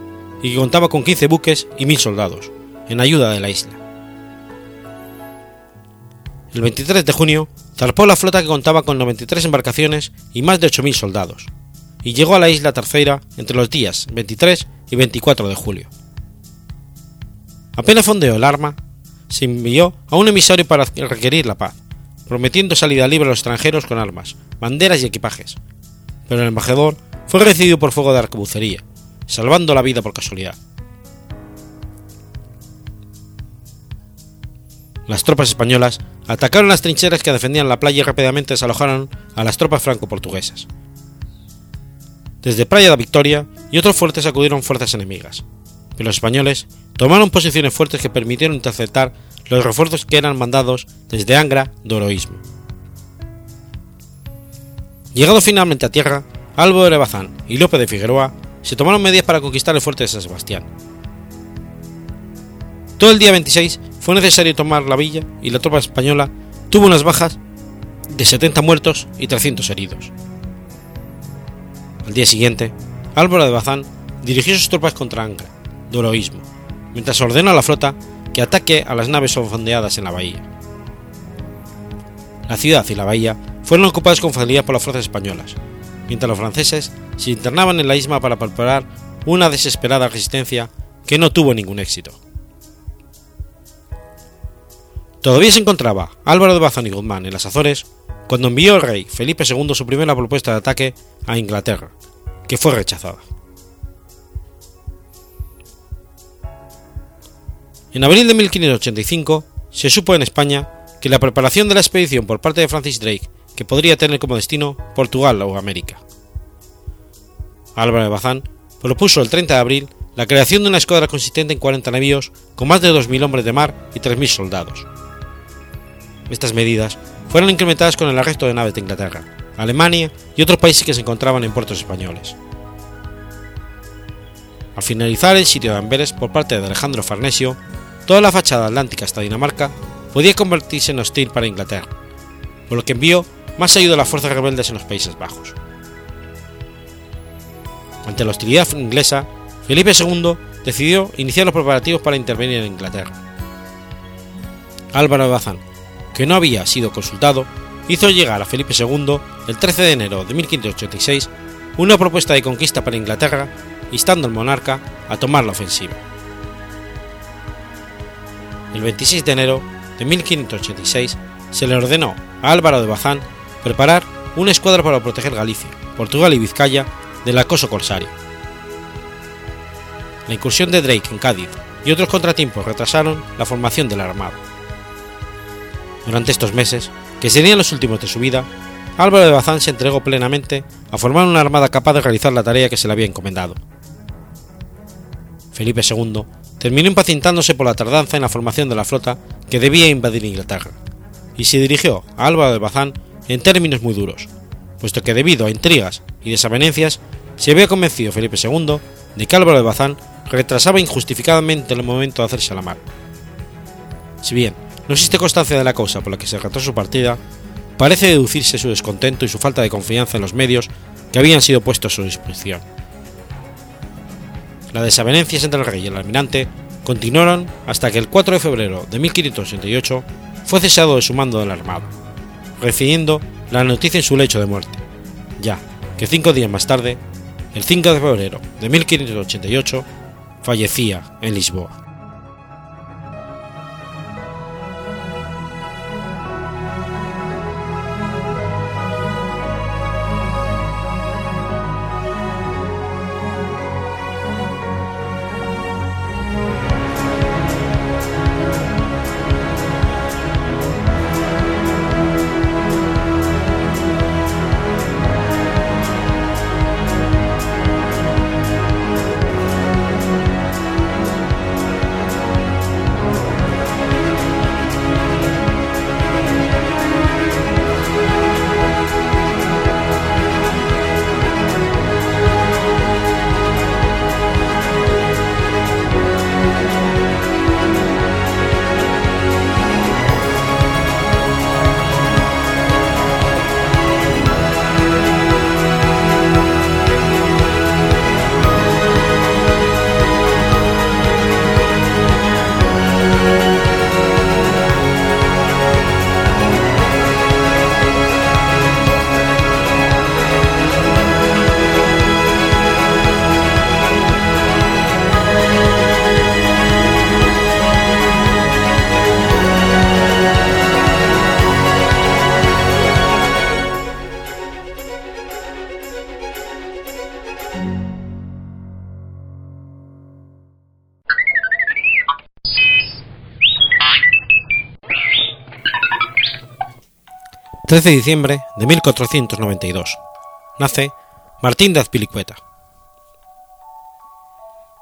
y que contaba con 15 buques y 1.000 soldados, en ayuda de la isla. El 23 de junio zarpó la flota que contaba con 93 embarcaciones y más de 8.000 soldados, y llegó a la isla Terceira entre los días 23 y 24 de julio. Apenas fondeó el arma, se envió a un emisario para requerir la paz, prometiendo salida libre a los extranjeros con armas, banderas y equipajes, pero el embajador fue recibido por fuego de arcabucería, salvando la vida por casualidad. las tropas españolas atacaron las trincheras que defendían la playa y rápidamente desalojaron a las tropas franco-portuguesas. Desde Playa de Victoria y otros fuertes acudieron fuerzas enemigas, pero los españoles tomaron posiciones fuertes que permitieron interceptar los refuerzos que eran mandados desde Angra de Oroísmo. Llegado finalmente a tierra, Álvaro de Bazán y López de Figueroa se tomaron medidas para conquistar el fuerte de San Sebastián. Todo el día 26 fue necesario tomar la villa y la tropa española tuvo unas bajas de 70 muertos y 300 heridos. Al día siguiente, Álvaro de Bazán dirigió sus tropas contra Angra, Doroísmo, mientras ordenó a la flota que ataque a las naves fondeadas en la bahía. La ciudad y la bahía fueron ocupadas con facilidad por las fuerzas españolas, mientras los franceses se internaban en la isla para preparar una desesperada resistencia que no tuvo ningún éxito. Todavía se encontraba Álvaro de Bazán y Guzmán en las Azores cuando envió el rey Felipe II su primera propuesta de ataque a Inglaterra, que fue rechazada. En abril de 1585 se supo en España que la preparación de la expedición por parte de Francis Drake que podría tener como destino Portugal o América. Álvaro de Bazán propuso el 30 de abril la creación de una escuadra consistente en 40 navíos con más de 2.000 hombres de mar y 3.000 soldados. Estas medidas fueron incrementadas con el arresto de naves de Inglaterra, Alemania y otros países que se encontraban en puertos españoles. Al finalizar el sitio de Amberes por parte de Alejandro Farnesio, toda la fachada atlántica hasta Dinamarca podía convertirse en hostil para Inglaterra, por lo que envió más ayuda a las fuerzas rebeldes en los Países Bajos. Ante la hostilidad inglesa, Felipe II decidió iniciar los preparativos para intervenir en Inglaterra. Álvaro de Bazán, que no había sido consultado, hizo llegar a Felipe II el 13 de enero de 1586 una propuesta de conquista para Inglaterra, instando al monarca a tomar la ofensiva. El 26 de enero de 1586 se le ordenó a Álvaro de Bazán preparar una escuadra para proteger Galicia, Portugal y Vizcaya del acoso corsario. La incursión de Drake en Cádiz y otros contratiempos retrasaron la formación de la Armada. Durante estos meses, que serían los últimos de su vida, Álvaro de Bazán se entregó plenamente a formar una armada capaz de realizar la tarea que se le había encomendado. Felipe II terminó impacientándose por la tardanza en la formación de la flota que debía invadir Inglaterra, y se dirigió a Álvaro de Bazán en términos muy duros, puesto que debido a intrigas y desavenencias se había convencido Felipe II de que Álvaro de Bazán retrasaba injustificadamente el momento de hacerse a la mar. Si bien no existe constancia de la causa por la que se retrasó su partida, parece deducirse su descontento y su falta de confianza en los medios que habían sido puestos a su disposición. Las desavenencias entre el rey y el almirante continuaron hasta que el 4 de febrero de 1588 fue cesado de su mando de la Armada, recibiendo la noticia en su lecho de muerte, ya que cinco días más tarde, el 5 de febrero de 1588, fallecía en Lisboa. 13 de diciembre de 1492. Nace Martín de Azpilicueta.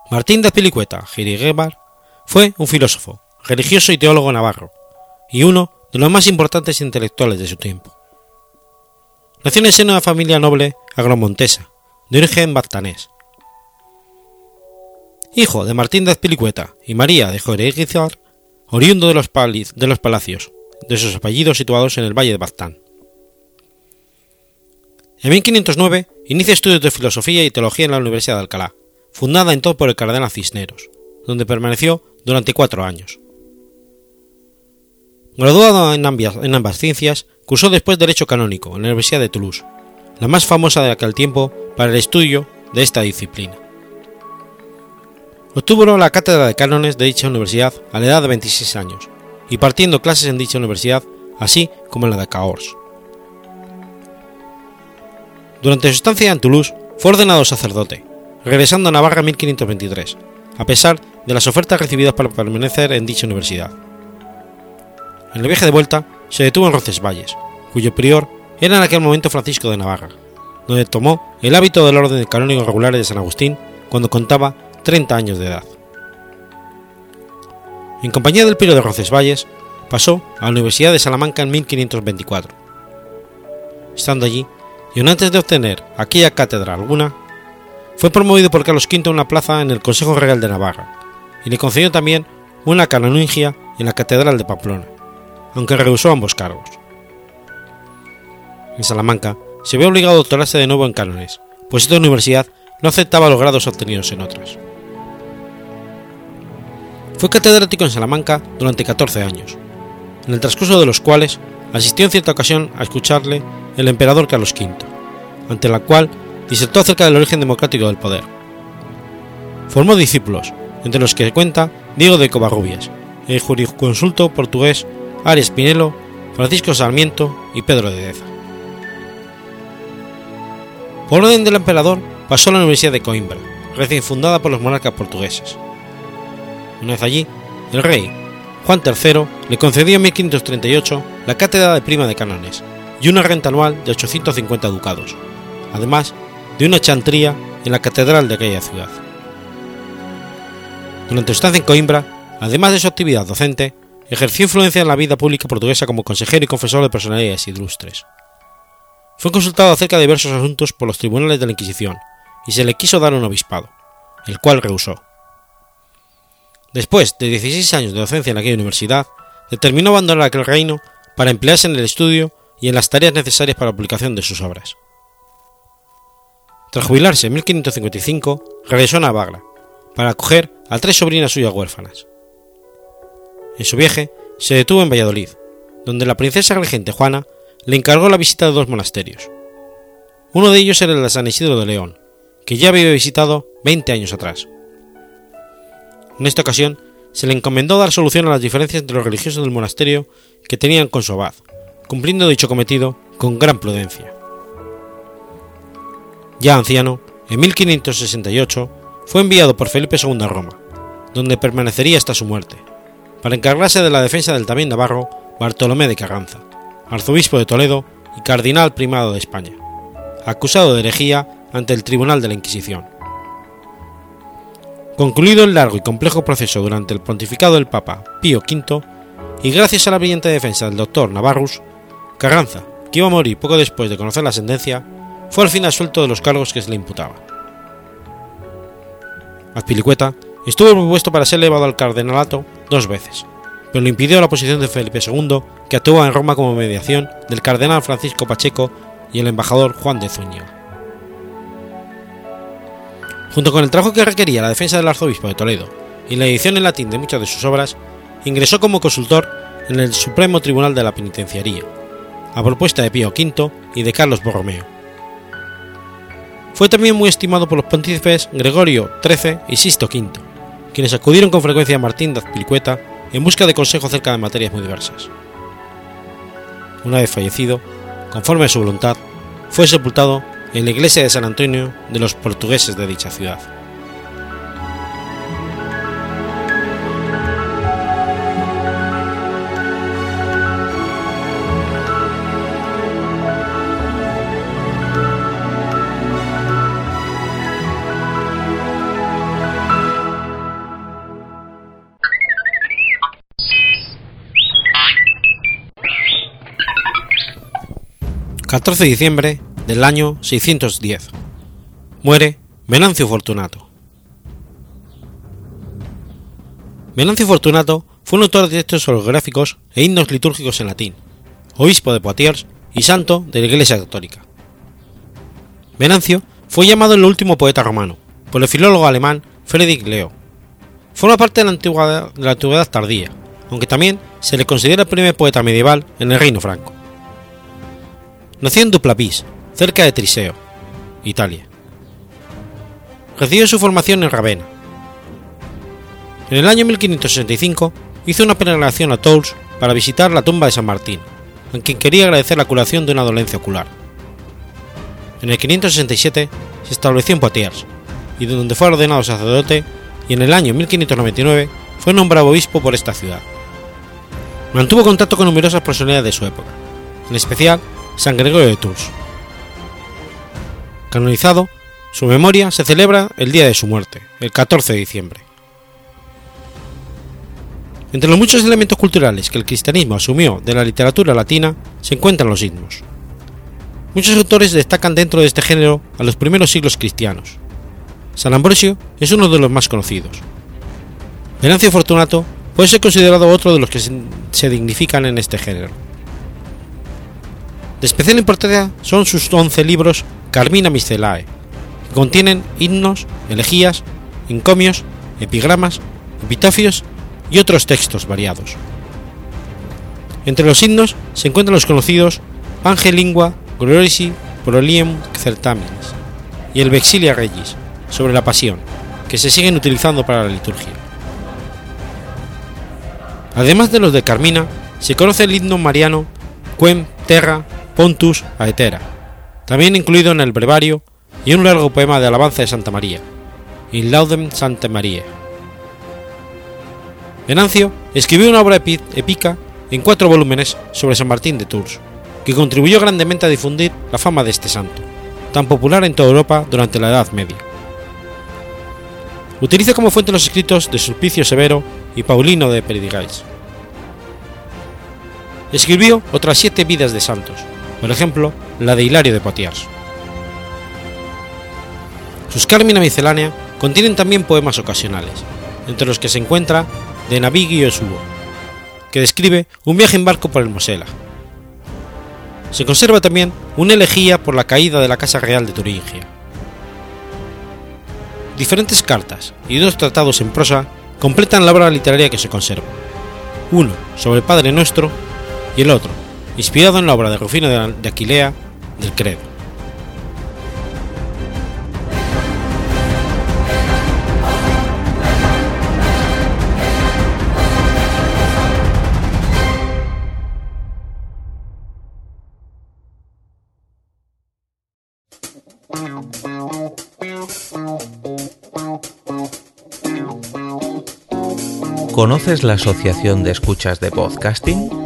Martín de Azpilicueta Giriguebar fue un filósofo, religioso y teólogo navarro, y uno de los más importantes intelectuales de su tiempo. Nació en el seno de una familia noble agromontesa, de origen bactanés. Hijo de Martín de Azpilicueta y María de Joreguizar, oriundo de los, de los palacios, de sus apellidos situados en el valle de Baztán. En 1509 inicia estudios de filosofía y teología en la Universidad de Alcalá, fundada en todo por el cardenal Cisneros, donde permaneció durante cuatro años. Graduado en ambas, en ambas ciencias, cursó después Derecho Canónico en la Universidad de Toulouse, la más famosa de aquel tiempo para el estudio de esta disciplina. Obtuvo la cátedra de cánones de dicha universidad a la edad de 26 años, y partiendo clases en dicha universidad, así como en la de Cahors. Durante su estancia en Toulouse fue ordenado sacerdote, regresando a Navarra en 1523, a pesar de las ofertas recibidas para permanecer en dicha universidad. En el viaje de vuelta se detuvo en Roncesvalles, cuyo prior era en aquel momento Francisco de Navarra, donde tomó el hábito del orden canónico regular de San Agustín cuando contaba 30 años de edad. En compañía del prior de Roncesvalles, pasó a la Universidad de Salamanca en 1524. Estando allí, y aún antes de obtener aquella cátedra alguna, fue promovido por Carlos V a una plaza en el Consejo Real de Navarra, y le concedió también una canonigia en la Catedral de Pamplona, aunque rehusó ambos cargos. En Salamanca se ve obligado a doctorarse de nuevo en cánones, pues esta universidad no aceptaba los grados obtenidos en otras. Fue catedrático en Salamanca durante 14 años, en el transcurso de los cuales asistió en cierta ocasión a escucharle el emperador Carlos V, ante la cual disertó acerca del origen democrático del poder. Formó discípulos, entre los que cuenta Diego de Covarrubias, el jurisconsulto portugués Arias Pinelo, Francisco Sarmiento y Pedro de Deza. Por orden del emperador, pasó a la Universidad de Coimbra, recién fundada por los monarcas portugueses. Una vez allí, el rey, Juan III, le concedió en 1538 la cátedra de prima de cánones y una renta anual de 850 ducados, además de una chantría en la catedral de aquella ciudad. Durante su estancia en Coimbra, además de su actividad docente, ejerció influencia en la vida pública portuguesa como consejero y confesor de personalidades ilustres. Fue consultado acerca de diversos asuntos por los tribunales de la Inquisición y se le quiso dar un obispado, el cual rehusó. Después de 16 años de docencia en aquella universidad, determinó abandonar aquel reino para emplearse en el estudio y en las tareas necesarias para la publicación de sus obras. Tras jubilarse en 1555, regresó a Navarra para acoger a tres sobrinas suyas huérfanas. En su viaje se detuvo en Valladolid, donde la princesa regente Juana le encargó la visita de dos monasterios. Uno de ellos era el de San Isidro de León, que ya había visitado 20 años atrás. En esta ocasión, se le encomendó dar solución a las diferencias entre los religiosos del monasterio que tenían con su abad, cumpliendo dicho cometido con gran prudencia. Ya anciano, en 1568 fue enviado por Felipe II a Roma, donde permanecería hasta su muerte, para encargarse de la defensa del también navarro Bartolomé de Carranza, arzobispo de Toledo y cardinal primado de España, acusado de herejía ante el Tribunal de la Inquisición. Concluido el largo y complejo proceso durante el pontificado del Papa Pío V, y gracias a la brillante defensa del doctor Navarrus, Carranza, que iba a morir poco después de conocer la sentencia, fue al fin absuelto de los cargos que se le imputaban. Azpilicueta estuvo propuesto para ser elevado al cardenalato dos veces, pero lo impidió la posición de Felipe II, que actuó en Roma como mediación del cardenal Francisco Pacheco y el embajador Juan de Zúñiga. Junto con el trabajo que requería la defensa del arzobispo de Toledo y la edición en latín de muchas de sus obras, ingresó como consultor en el Supremo Tribunal de la Penitenciaría, a propuesta de Pío V y de Carlos Borromeo. Fue también muy estimado por los pontífices Gregorio XIII y Sisto V, quienes acudieron con frecuencia a Martín de Azpilicueta en busca de consejo acerca de materias muy diversas. Una vez fallecido, conforme a su voluntad, fue sepultado en la iglesia de San Antonio de los portugueses de dicha ciudad. ...14 de diciembre del año 610. Muere Venancio Fortunato. Venancio Fortunato fue un autor de textos orográficos e himnos litúrgicos en latín, obispo de Poitiers y santo de la Iglesia Católica. Venancio fue llamado el último poeta romano por el filólogo alemán Friedrich Leo. Forma parte de la, antigüedad, de la antigüedad tardía, aunque también se le considera el primer poeta medieval en el Reino Franco. Nació en Duplapis, cerca de Triseo, Italia. Recibió su formación en Ravenna. En el año 1565 hizo una peregrinación a Tours para visitar la tumba de San Martín, a quien quería agradecer la curación de una dolencia ocular. En el 567 se estableció en Poitiers, y donde fue ordenado sacerdote, y en el año 1599 fue nombrado obispo por esta ciudad. Mantuvo contacto con numerosas personalidades de su época, en especial San Gregorio de Tours. Canonizado, su memoria se celebra el día de su muerte, el 14 de diciembre. Entre los muchos elementos culturales que el cristianismo asumió de la literatura latina se encuentran los himnos. Muchos autores destacan dentro de este género a los primeros siglos cristianos. San Ambrosio es uno de los más conocidos. Venancio Fortunato puede ser considerado otro de los que se dignifican en este género. De especial importancia son sus 11 libros Carmina Miscelae, que contienen himnos, elegías, encomios, epigramas, epitafios y otros textos variados. Entre los himnos se encuentran los conocidos Pange Lingua Glorisi Prolium Certaminis y el Vexilia Regis sobre la pasión, que se siguen utilizando para la liturgia. Además de los de Carmina, se conoce el himno mariano Quem Terra Pontus Aetera, también incluido en el brevario y un largo poema de alabanza de Santa María, In Laudem Santa María. Venancio escribió una obra épica en cuatro volúmenes sobre San Martín de Tours, que contribuyó grandemente a difundir la fama de este santo, tan popular en toda Europa durante la Edad Media. Utiliza como fuente los escritos de Sulpicio Severo y Paulino de Perdigais. Escribió otras siete vidas de santos, por ejemplo, la de Hilario de Poitiers. Sus Carmina miscelánea contienen también poemas ocasionales, entre los que se encuentra de Navigio Suo, que describe un viaje en barco por el Mosela. Se conserva también una elegía por la caída de la Casa Real de Turingia. Diferentes cartas y dos tratados en prosa completan la obra literaria que se conserva, uno sobre el Padre Nuestro y el otro, inspirado en la obra de Rufino de Aquilea, del Credo. '" ¿Conoces la Asociación de Escuchas de Podcasting?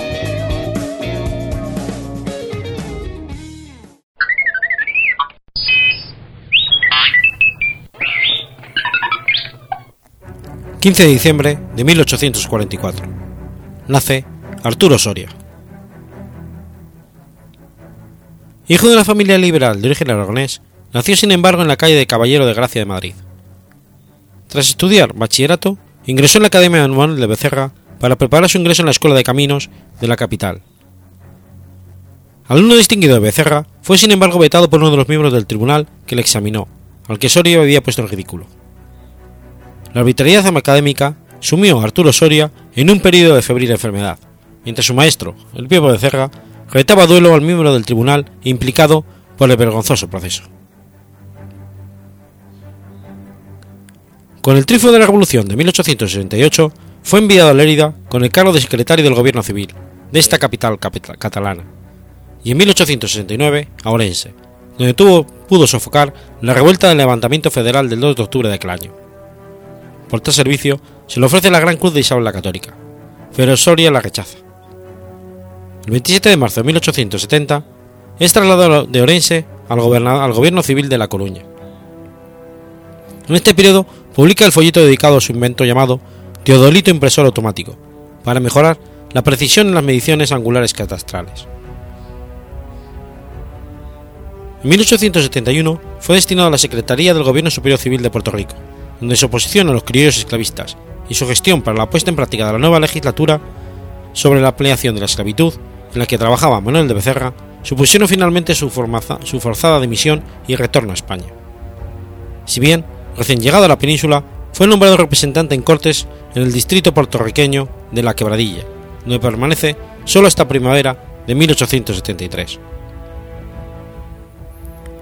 15 de diciembre de 1844. Nace Arturo Soria. Hijo de una familia liberal de origen aragonés, nació sin embargo en la calle de Caballero de Gracia de Madrid. Tras estudiar bachillerato, ingresó en la Academia Manuel de Becerra para preparar su ingreso en la Escuela de Caminos de la capital. Alumno distinguido de Becerra, fue sin embargo vetado por uno de los miembros del tribunal que le examinó, al que Soria había puesto en ridículo. La arbitrariedad académica sumió a Arturo Soria en un periodo de febril enfermedad, mientras su maestro, el Pío de Cerra, retaba duelo al miembro del tribunal implicado por el vergonzoso proceso. Con el triunfo de la Revolución de 1868, fue enviado a Lérida con el cargo de secretario del gobierno civil de esta capital catalana, y en 1869 a Orense, donde tuvo, pudo sofocar la revuelta del levantamiento federal del 2 de octubre de aquel año. Por tal servicio se le ofrece la Gran Cruz de Isabel la Católica, pero Soria la rechaza. El 27 de marzo de 1870 es trasladado de Orense al gobierno civil de La Coruña. En este periodo publica el folleto dedicado a su invento llamado Teodolito Impresor Automático, para mejorar la precisión en las mediciones angulares catastrales. En 1871 fue destinado a la Secretaría del Gobierno Superior Civil de Puerto Rico, donde su oposición a los criollos esclavistas y su gestión para la puesta en práctica de la nueva legislatura sobre la ampliación de la esclavitud, en la que trabajaba Manuel de Becerra, supusieron finalmente su, su forzada dimisión y retorno a España. Si bien, recién llegado a la península, fue nombrado representante en Cortes en el distrito puertorriqueño de La Quebradilla, donde permanece solo hasta primavera de 1873.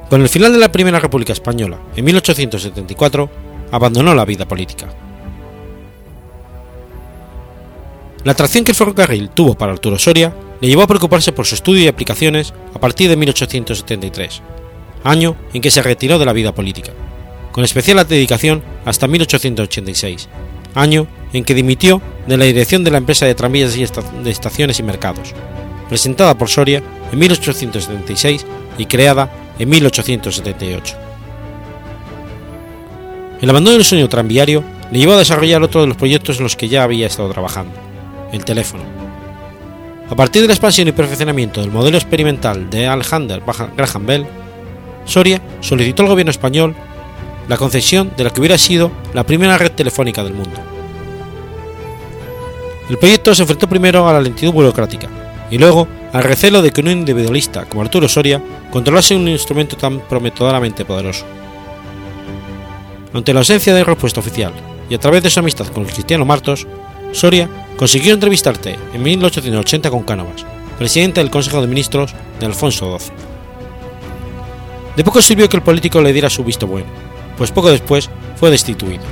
Con el final de la Primera República Española, en 1874, abandonó la vida política. La atracción que el ferrocarril tuvo para Arturo Soria le llevó a preocuparse por su estudio y aplicaciones a partir de 1873, año en que se retiró de la vida política, con especial dedicación hasta 1886, año en que dimitió de la dirección de la empresa de tranvías de estaciones y mercados, presentada por Soria en 1876 y creada en 1878. El abandono del sueño tranviario le llevó a desarrollar otro de los proyectos en los que ya había estado trabajando, el teléfono. A partir de la expansión y perfeccionamiento del modelo experimental de Alexander Graham Bell, Soria solicitó al gobierno español la concesión de la que hubiera sido la primera red telefónica del mundo. El proyecto se enfrentó primero a la lentitud burocrática y luego al recelo de que un individualista como Arturo Soria controlase un instrumento tan prometedoramente poderoso. Ante la ausencia de respuesta oficial y a través de su amistad con Cristiano Martos, Soria consiguió entrevistarte en 1880 con Cánovas, presidente del Consejo de Ministros de Alfonso XII. De poco sirvió que el político le diera su visto bueno, pues poco después fue destituido.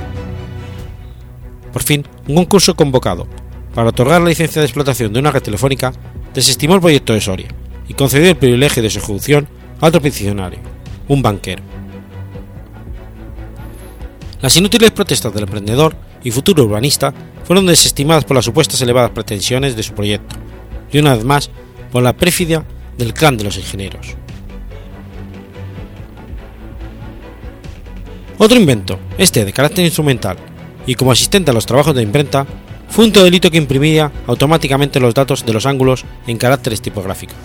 Por fin, un concurso convocado para otorgar la licencia de explotación de una red telefónica desestimó el proyecto de Soria y concedió el privilegio de su ejecución a otro peticionario, un banquero. Las inútiles protestas del emprendedor y futuro urbanista fueron desestimadas por las supuestas elevadas pretensiones de su proyecto, y una vez más por la pérfidia del clan de los ingenieros. Otro invento, este de carácter instrumental y como asistente a los trabajos de imprenta, fue un teodolito que imprimía automáticamente los datos de los ángulos en caracteres tipográficos.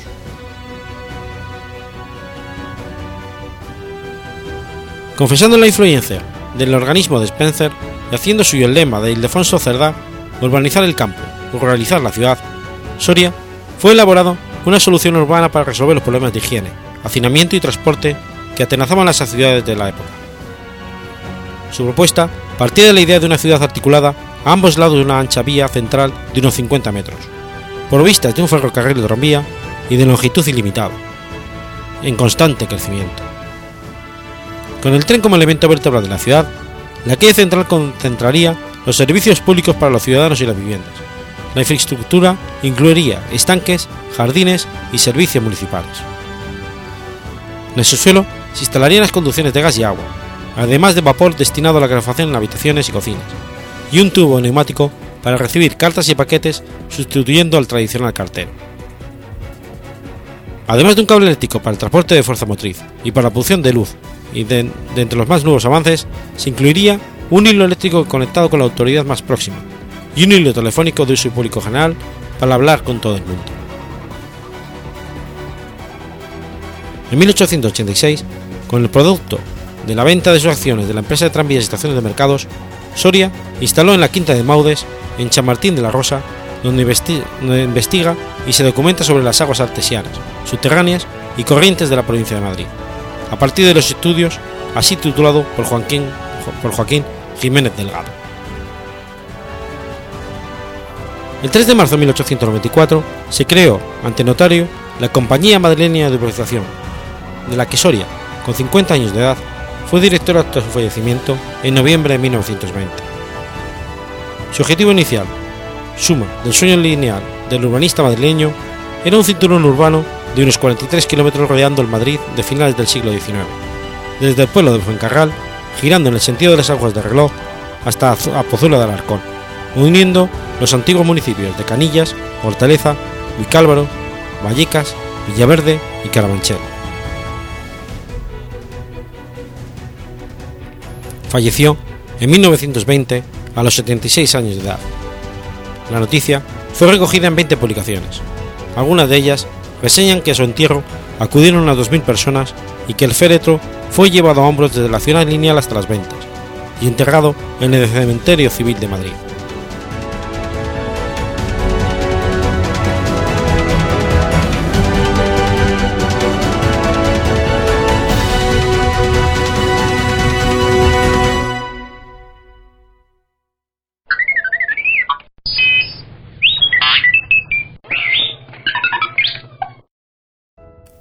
Confesando la influencia del organismo de Spencer y haciendo suyo el lema de Ildefonso Cerdá, urbanizar el campo, ruralizar la ciudad, Soria, fue elaborado una solución urbana para resolver los problemas de higiene, hacinamiento y transporte que atenazaban las ciudades de la época. Su propuesta partía de la idea de una ciudad articulada a ambos lados de una ancha vía central de unos 50 metros, provistas de un ferrocarril de tranvía y de longitud ilimitada, en constante crecimiento. Con el tren como elemento vertebral de la ciudad, la calle central concentraría los servicios públicos para los ciudadanos y las viviendas. La infraestructura incluiría estanques, jardines y servicios municipales. En el subsuelo se instalarían las conducciones de gas y agua, además de vapor destinado a la calefacción en habitaciones y cocinas, y un tubo neumático para recibir cartas y paquetes sustituyendo al tradicional cartero. Además de un cable eléctrico para el transporte de fuerza motriz y para la producción de luz y de, entre los más nuevos avances se incluiría un hilo eléctrico conectado con la autoridad más próxima y un hilo telefónico de uso público general para hablar con todo el mundo. En 1886, con el producto de la venta de sus acciones de la empresa de tranvías y estaciones de mercados, Soria instaló en la Quinta de Maudes, en Chamartín de la Rosa, donde investiga y se documenta sobre las aguas artesianas, subterráneas y corrientes de la provincia de Madrid, a partir de los estudios así titulado por Joaquín, por Joaquín Jiménez Delgado. El 3 de marzo de 1894 se creó, ante notario, la Compañía Madrileña de Privatización, de la que Soria, con 50 años de edad, fue director hasta su fallecimiento en noviembre de 1920. Su objetivo inicial suma del sueño lineal del urbanista madrileño, era un cinturón urbano de unos 43 kilómetros rodeando el Madrid de finales del siglo XIX, desde el pueblo de Fuencarral, girando en el sentido de las aguas de reloj hasta Pozuelo de Alarcón, uniendo los antiguos municipios de Canillas, Hortaleza, Vicálvaro, Vallecas, Villaverde y Carabanchel. Falleció en 1920 a los 76 años de edad. La noticia fue recogida en 20 publicaciones. Algunas de ellas reseñan que a su entierro acudieron a 2.000 personas y que el féretro fue llevado a hombros desde la ciudad lineal hasta las ventas y enterrado en el cementerio civil de Madrid.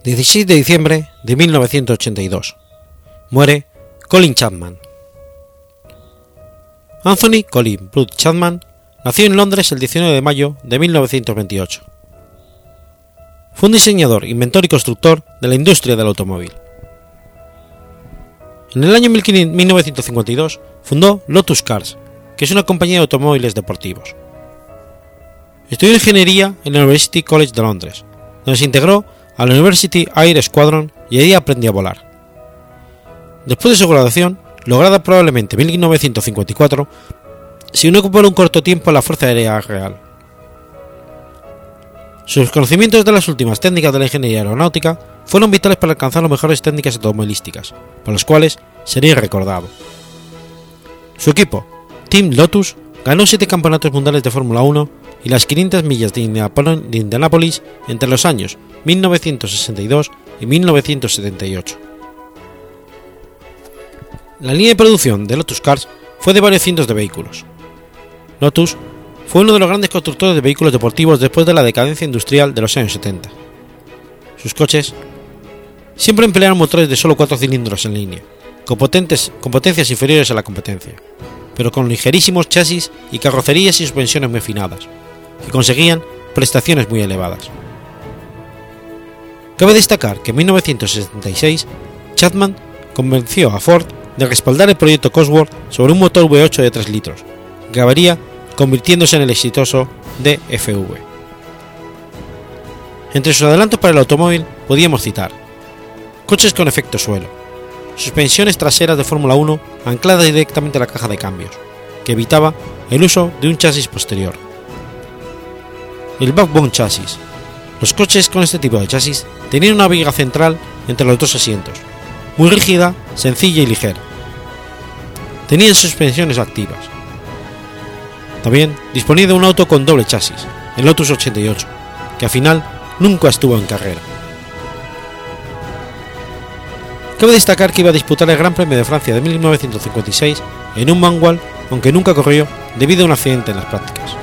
16 de diciembre de 1982. Muere Colin Chapman. Anthony Colin Blood Chapman nació en Londres el 19 de mayo de 1928. Fue un diseñador, inventor y constructor de la industria del automóvil. En el año 1952 fundó Lotus Cars, que es una compañía de automóviles deportivos. Estudió ingeniería en el University College de Londres, donde se integró a la University Air Squadron y allí aprendió a volar. Después de su graduación, lograda probablemente en 1954, se unió por un corto tiempo a la Fuerza Aérea Real. Sus conocimientos de las últimas técnicas de la ingeniería aeronáutica fueron vitales para alcanzar las mejores técnicas automovilísticas, por las cuales sería recordado. Su equipo, Team Lotus, ganó siete campeonatos mundiales de Fórmula 1 y las 500 millas de Indianápolis entre los años 1962 y 1978. La línea de producción de Lotus Cars fue de varios cientos de vehículos. Lotus fue uno de los grandes constructores de vehículos deportivos después de la decadencia industrial de los años 70. Sus coches siempre emplearon motores de solo 4 cilindros en línea, con, con potencias inferiores a la competencia, pero con ligerísimos chasis y carrocerías y suspensiones muy afinadas, que conseguían prestaciones muy elevadas. Cabe destacar que en 1976 Chapman convenció a Ford de respaldar el proyecto Cosworth sobre un motor V8 de 3 litros, que convirtiéndose en el exitoso DFV. Entre sus adelantos para el automóvil podíamos citar coches con efecto suelo, suspensiones traseras de Fórmula 1 ancladas directamente a la caja de cambios, que evitaba el uso de un chasis posterior, el backbone chasis. Los coches con este tipo de chasis tenían una viga central entre los dos asientos, muy rígida, sencilla y ligera. Tenían suspensiones activas. También disponía de un auto con doble chasis, el Lotus 88, que al final nunca estuvo en carrera. Cabe destacar que iba a disputar el Gran Premio de Francia de 1956 en un manual, aunque nunca corrió debido a un accidente en las prácticas.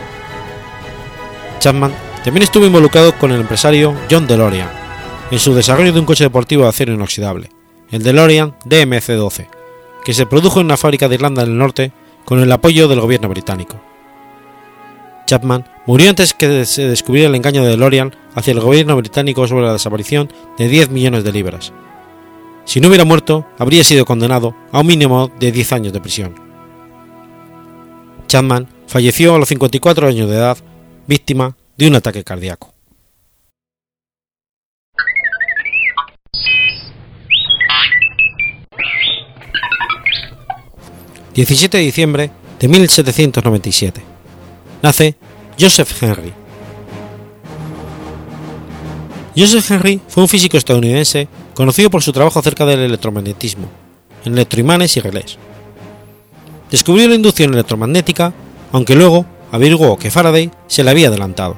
Chapman también estuvo involucrado con el empresario John DeLorean en su desarrollo de un coche deportivo de acero inoxidable, el DeLorean DMC-12, que se produjo en una fábrica de Irlanda del Norte con el apoyo del gobierno británico. Chapman murió antes que se descubriera el engaño de DeLorean hacia el gobierno británico sobre la desaparición de 10 millones de libras. Si no hubiera muerto, habría sido condenado a un mínimo de 10 años de prisión. Chapman falleció a los 54 años de edad víctima de un ataque cardíaco. ...17 de diciembre de 1797... ...nace Joseph Henry. Joseph Henry fue un físico estadounidense conocido por su trabajo acerca del electromagnetismo, en electroimanes y relés. Descubrió la inducción electromagnética, aunque luego averiguó que Faraday se le había adelantado.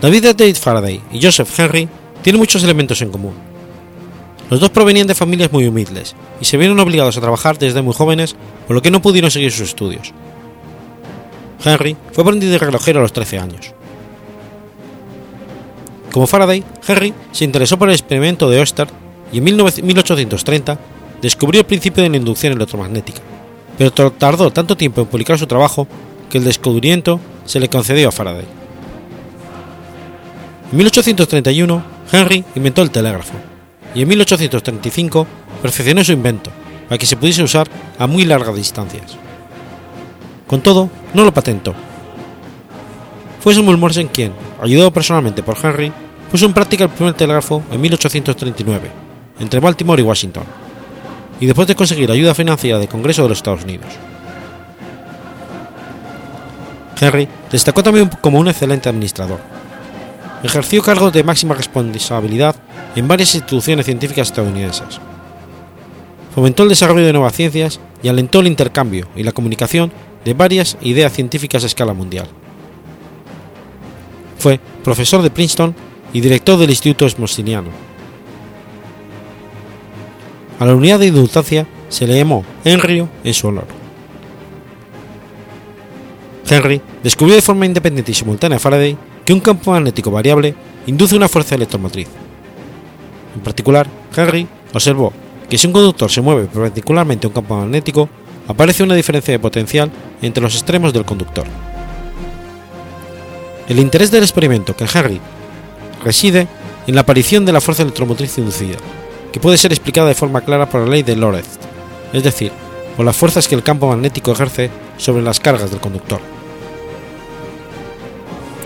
David David Faraday y Joseph Henry tienen muchos elementos en común. Los dos provenían de familias muy humildes y se vieron obligados a trabajar desde muy jóvenes, por lo que no pudieron seguir sus estudios. Henry fue aprendiz de relojero a los 13 años. Como Faraday, Henry se interesó por el experimento de Oersted y en 1830 descubrió el principio de la inducción electromagnética, pero tardó tanto tiempo en publicar su trabajo que el descubrimiento se le concedió a Faraday. En 1831, Henry inventó el telégrafo y en 1835 perfeccionó su invento para que se pudiese usar a muy largas distancias. Con todo, no lo patentó. Fue Samuel Morse quien, ayudado personalmente por Henry, puso en práctica el primer telégrafo en 1839, entre Baltimore y Washington, y después de conseguir ayuda financiera del Congreso de los Estados Unidos. Henry destacó también como un excelente administrador. Ejerció cargos de máxima responsabilidad en varias instituciones científicas estadounidenses. Fomentó el desarrollo de nuevas ciencias y alentó el intercambio y la comunicación de varias ideas científicas a escala mundial. Fue profesor de Princeton y director del Instituto Smithsoniano. A la unidad de indultancia se le llamó Henry en su honor. Henry descubrió de forma independiente y simultánea a Faraday que un campo magnético variable induce una fuerza electromotriz. En particular, Henry observó que si un conductor se mueve perpendicularmente a un campo magnético, aparece una diferencia de potencial entre los extremos del conductor. El interés del experimento que Henry reside en la aparición de la fuerza electromotriz inducida, que puede ser explicada de forma clara por la ley de Lorentz, es decir, por las fuerzas que el campo magnético ejerce sobre las cargas del conductor.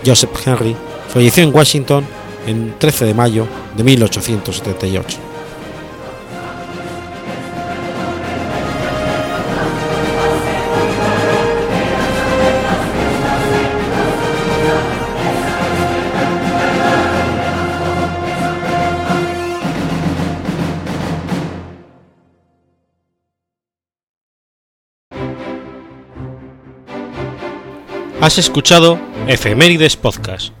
Joseph Henry falleció en Washington el 13 de mayo de 1878. Has escuchado Efemérides Podcast.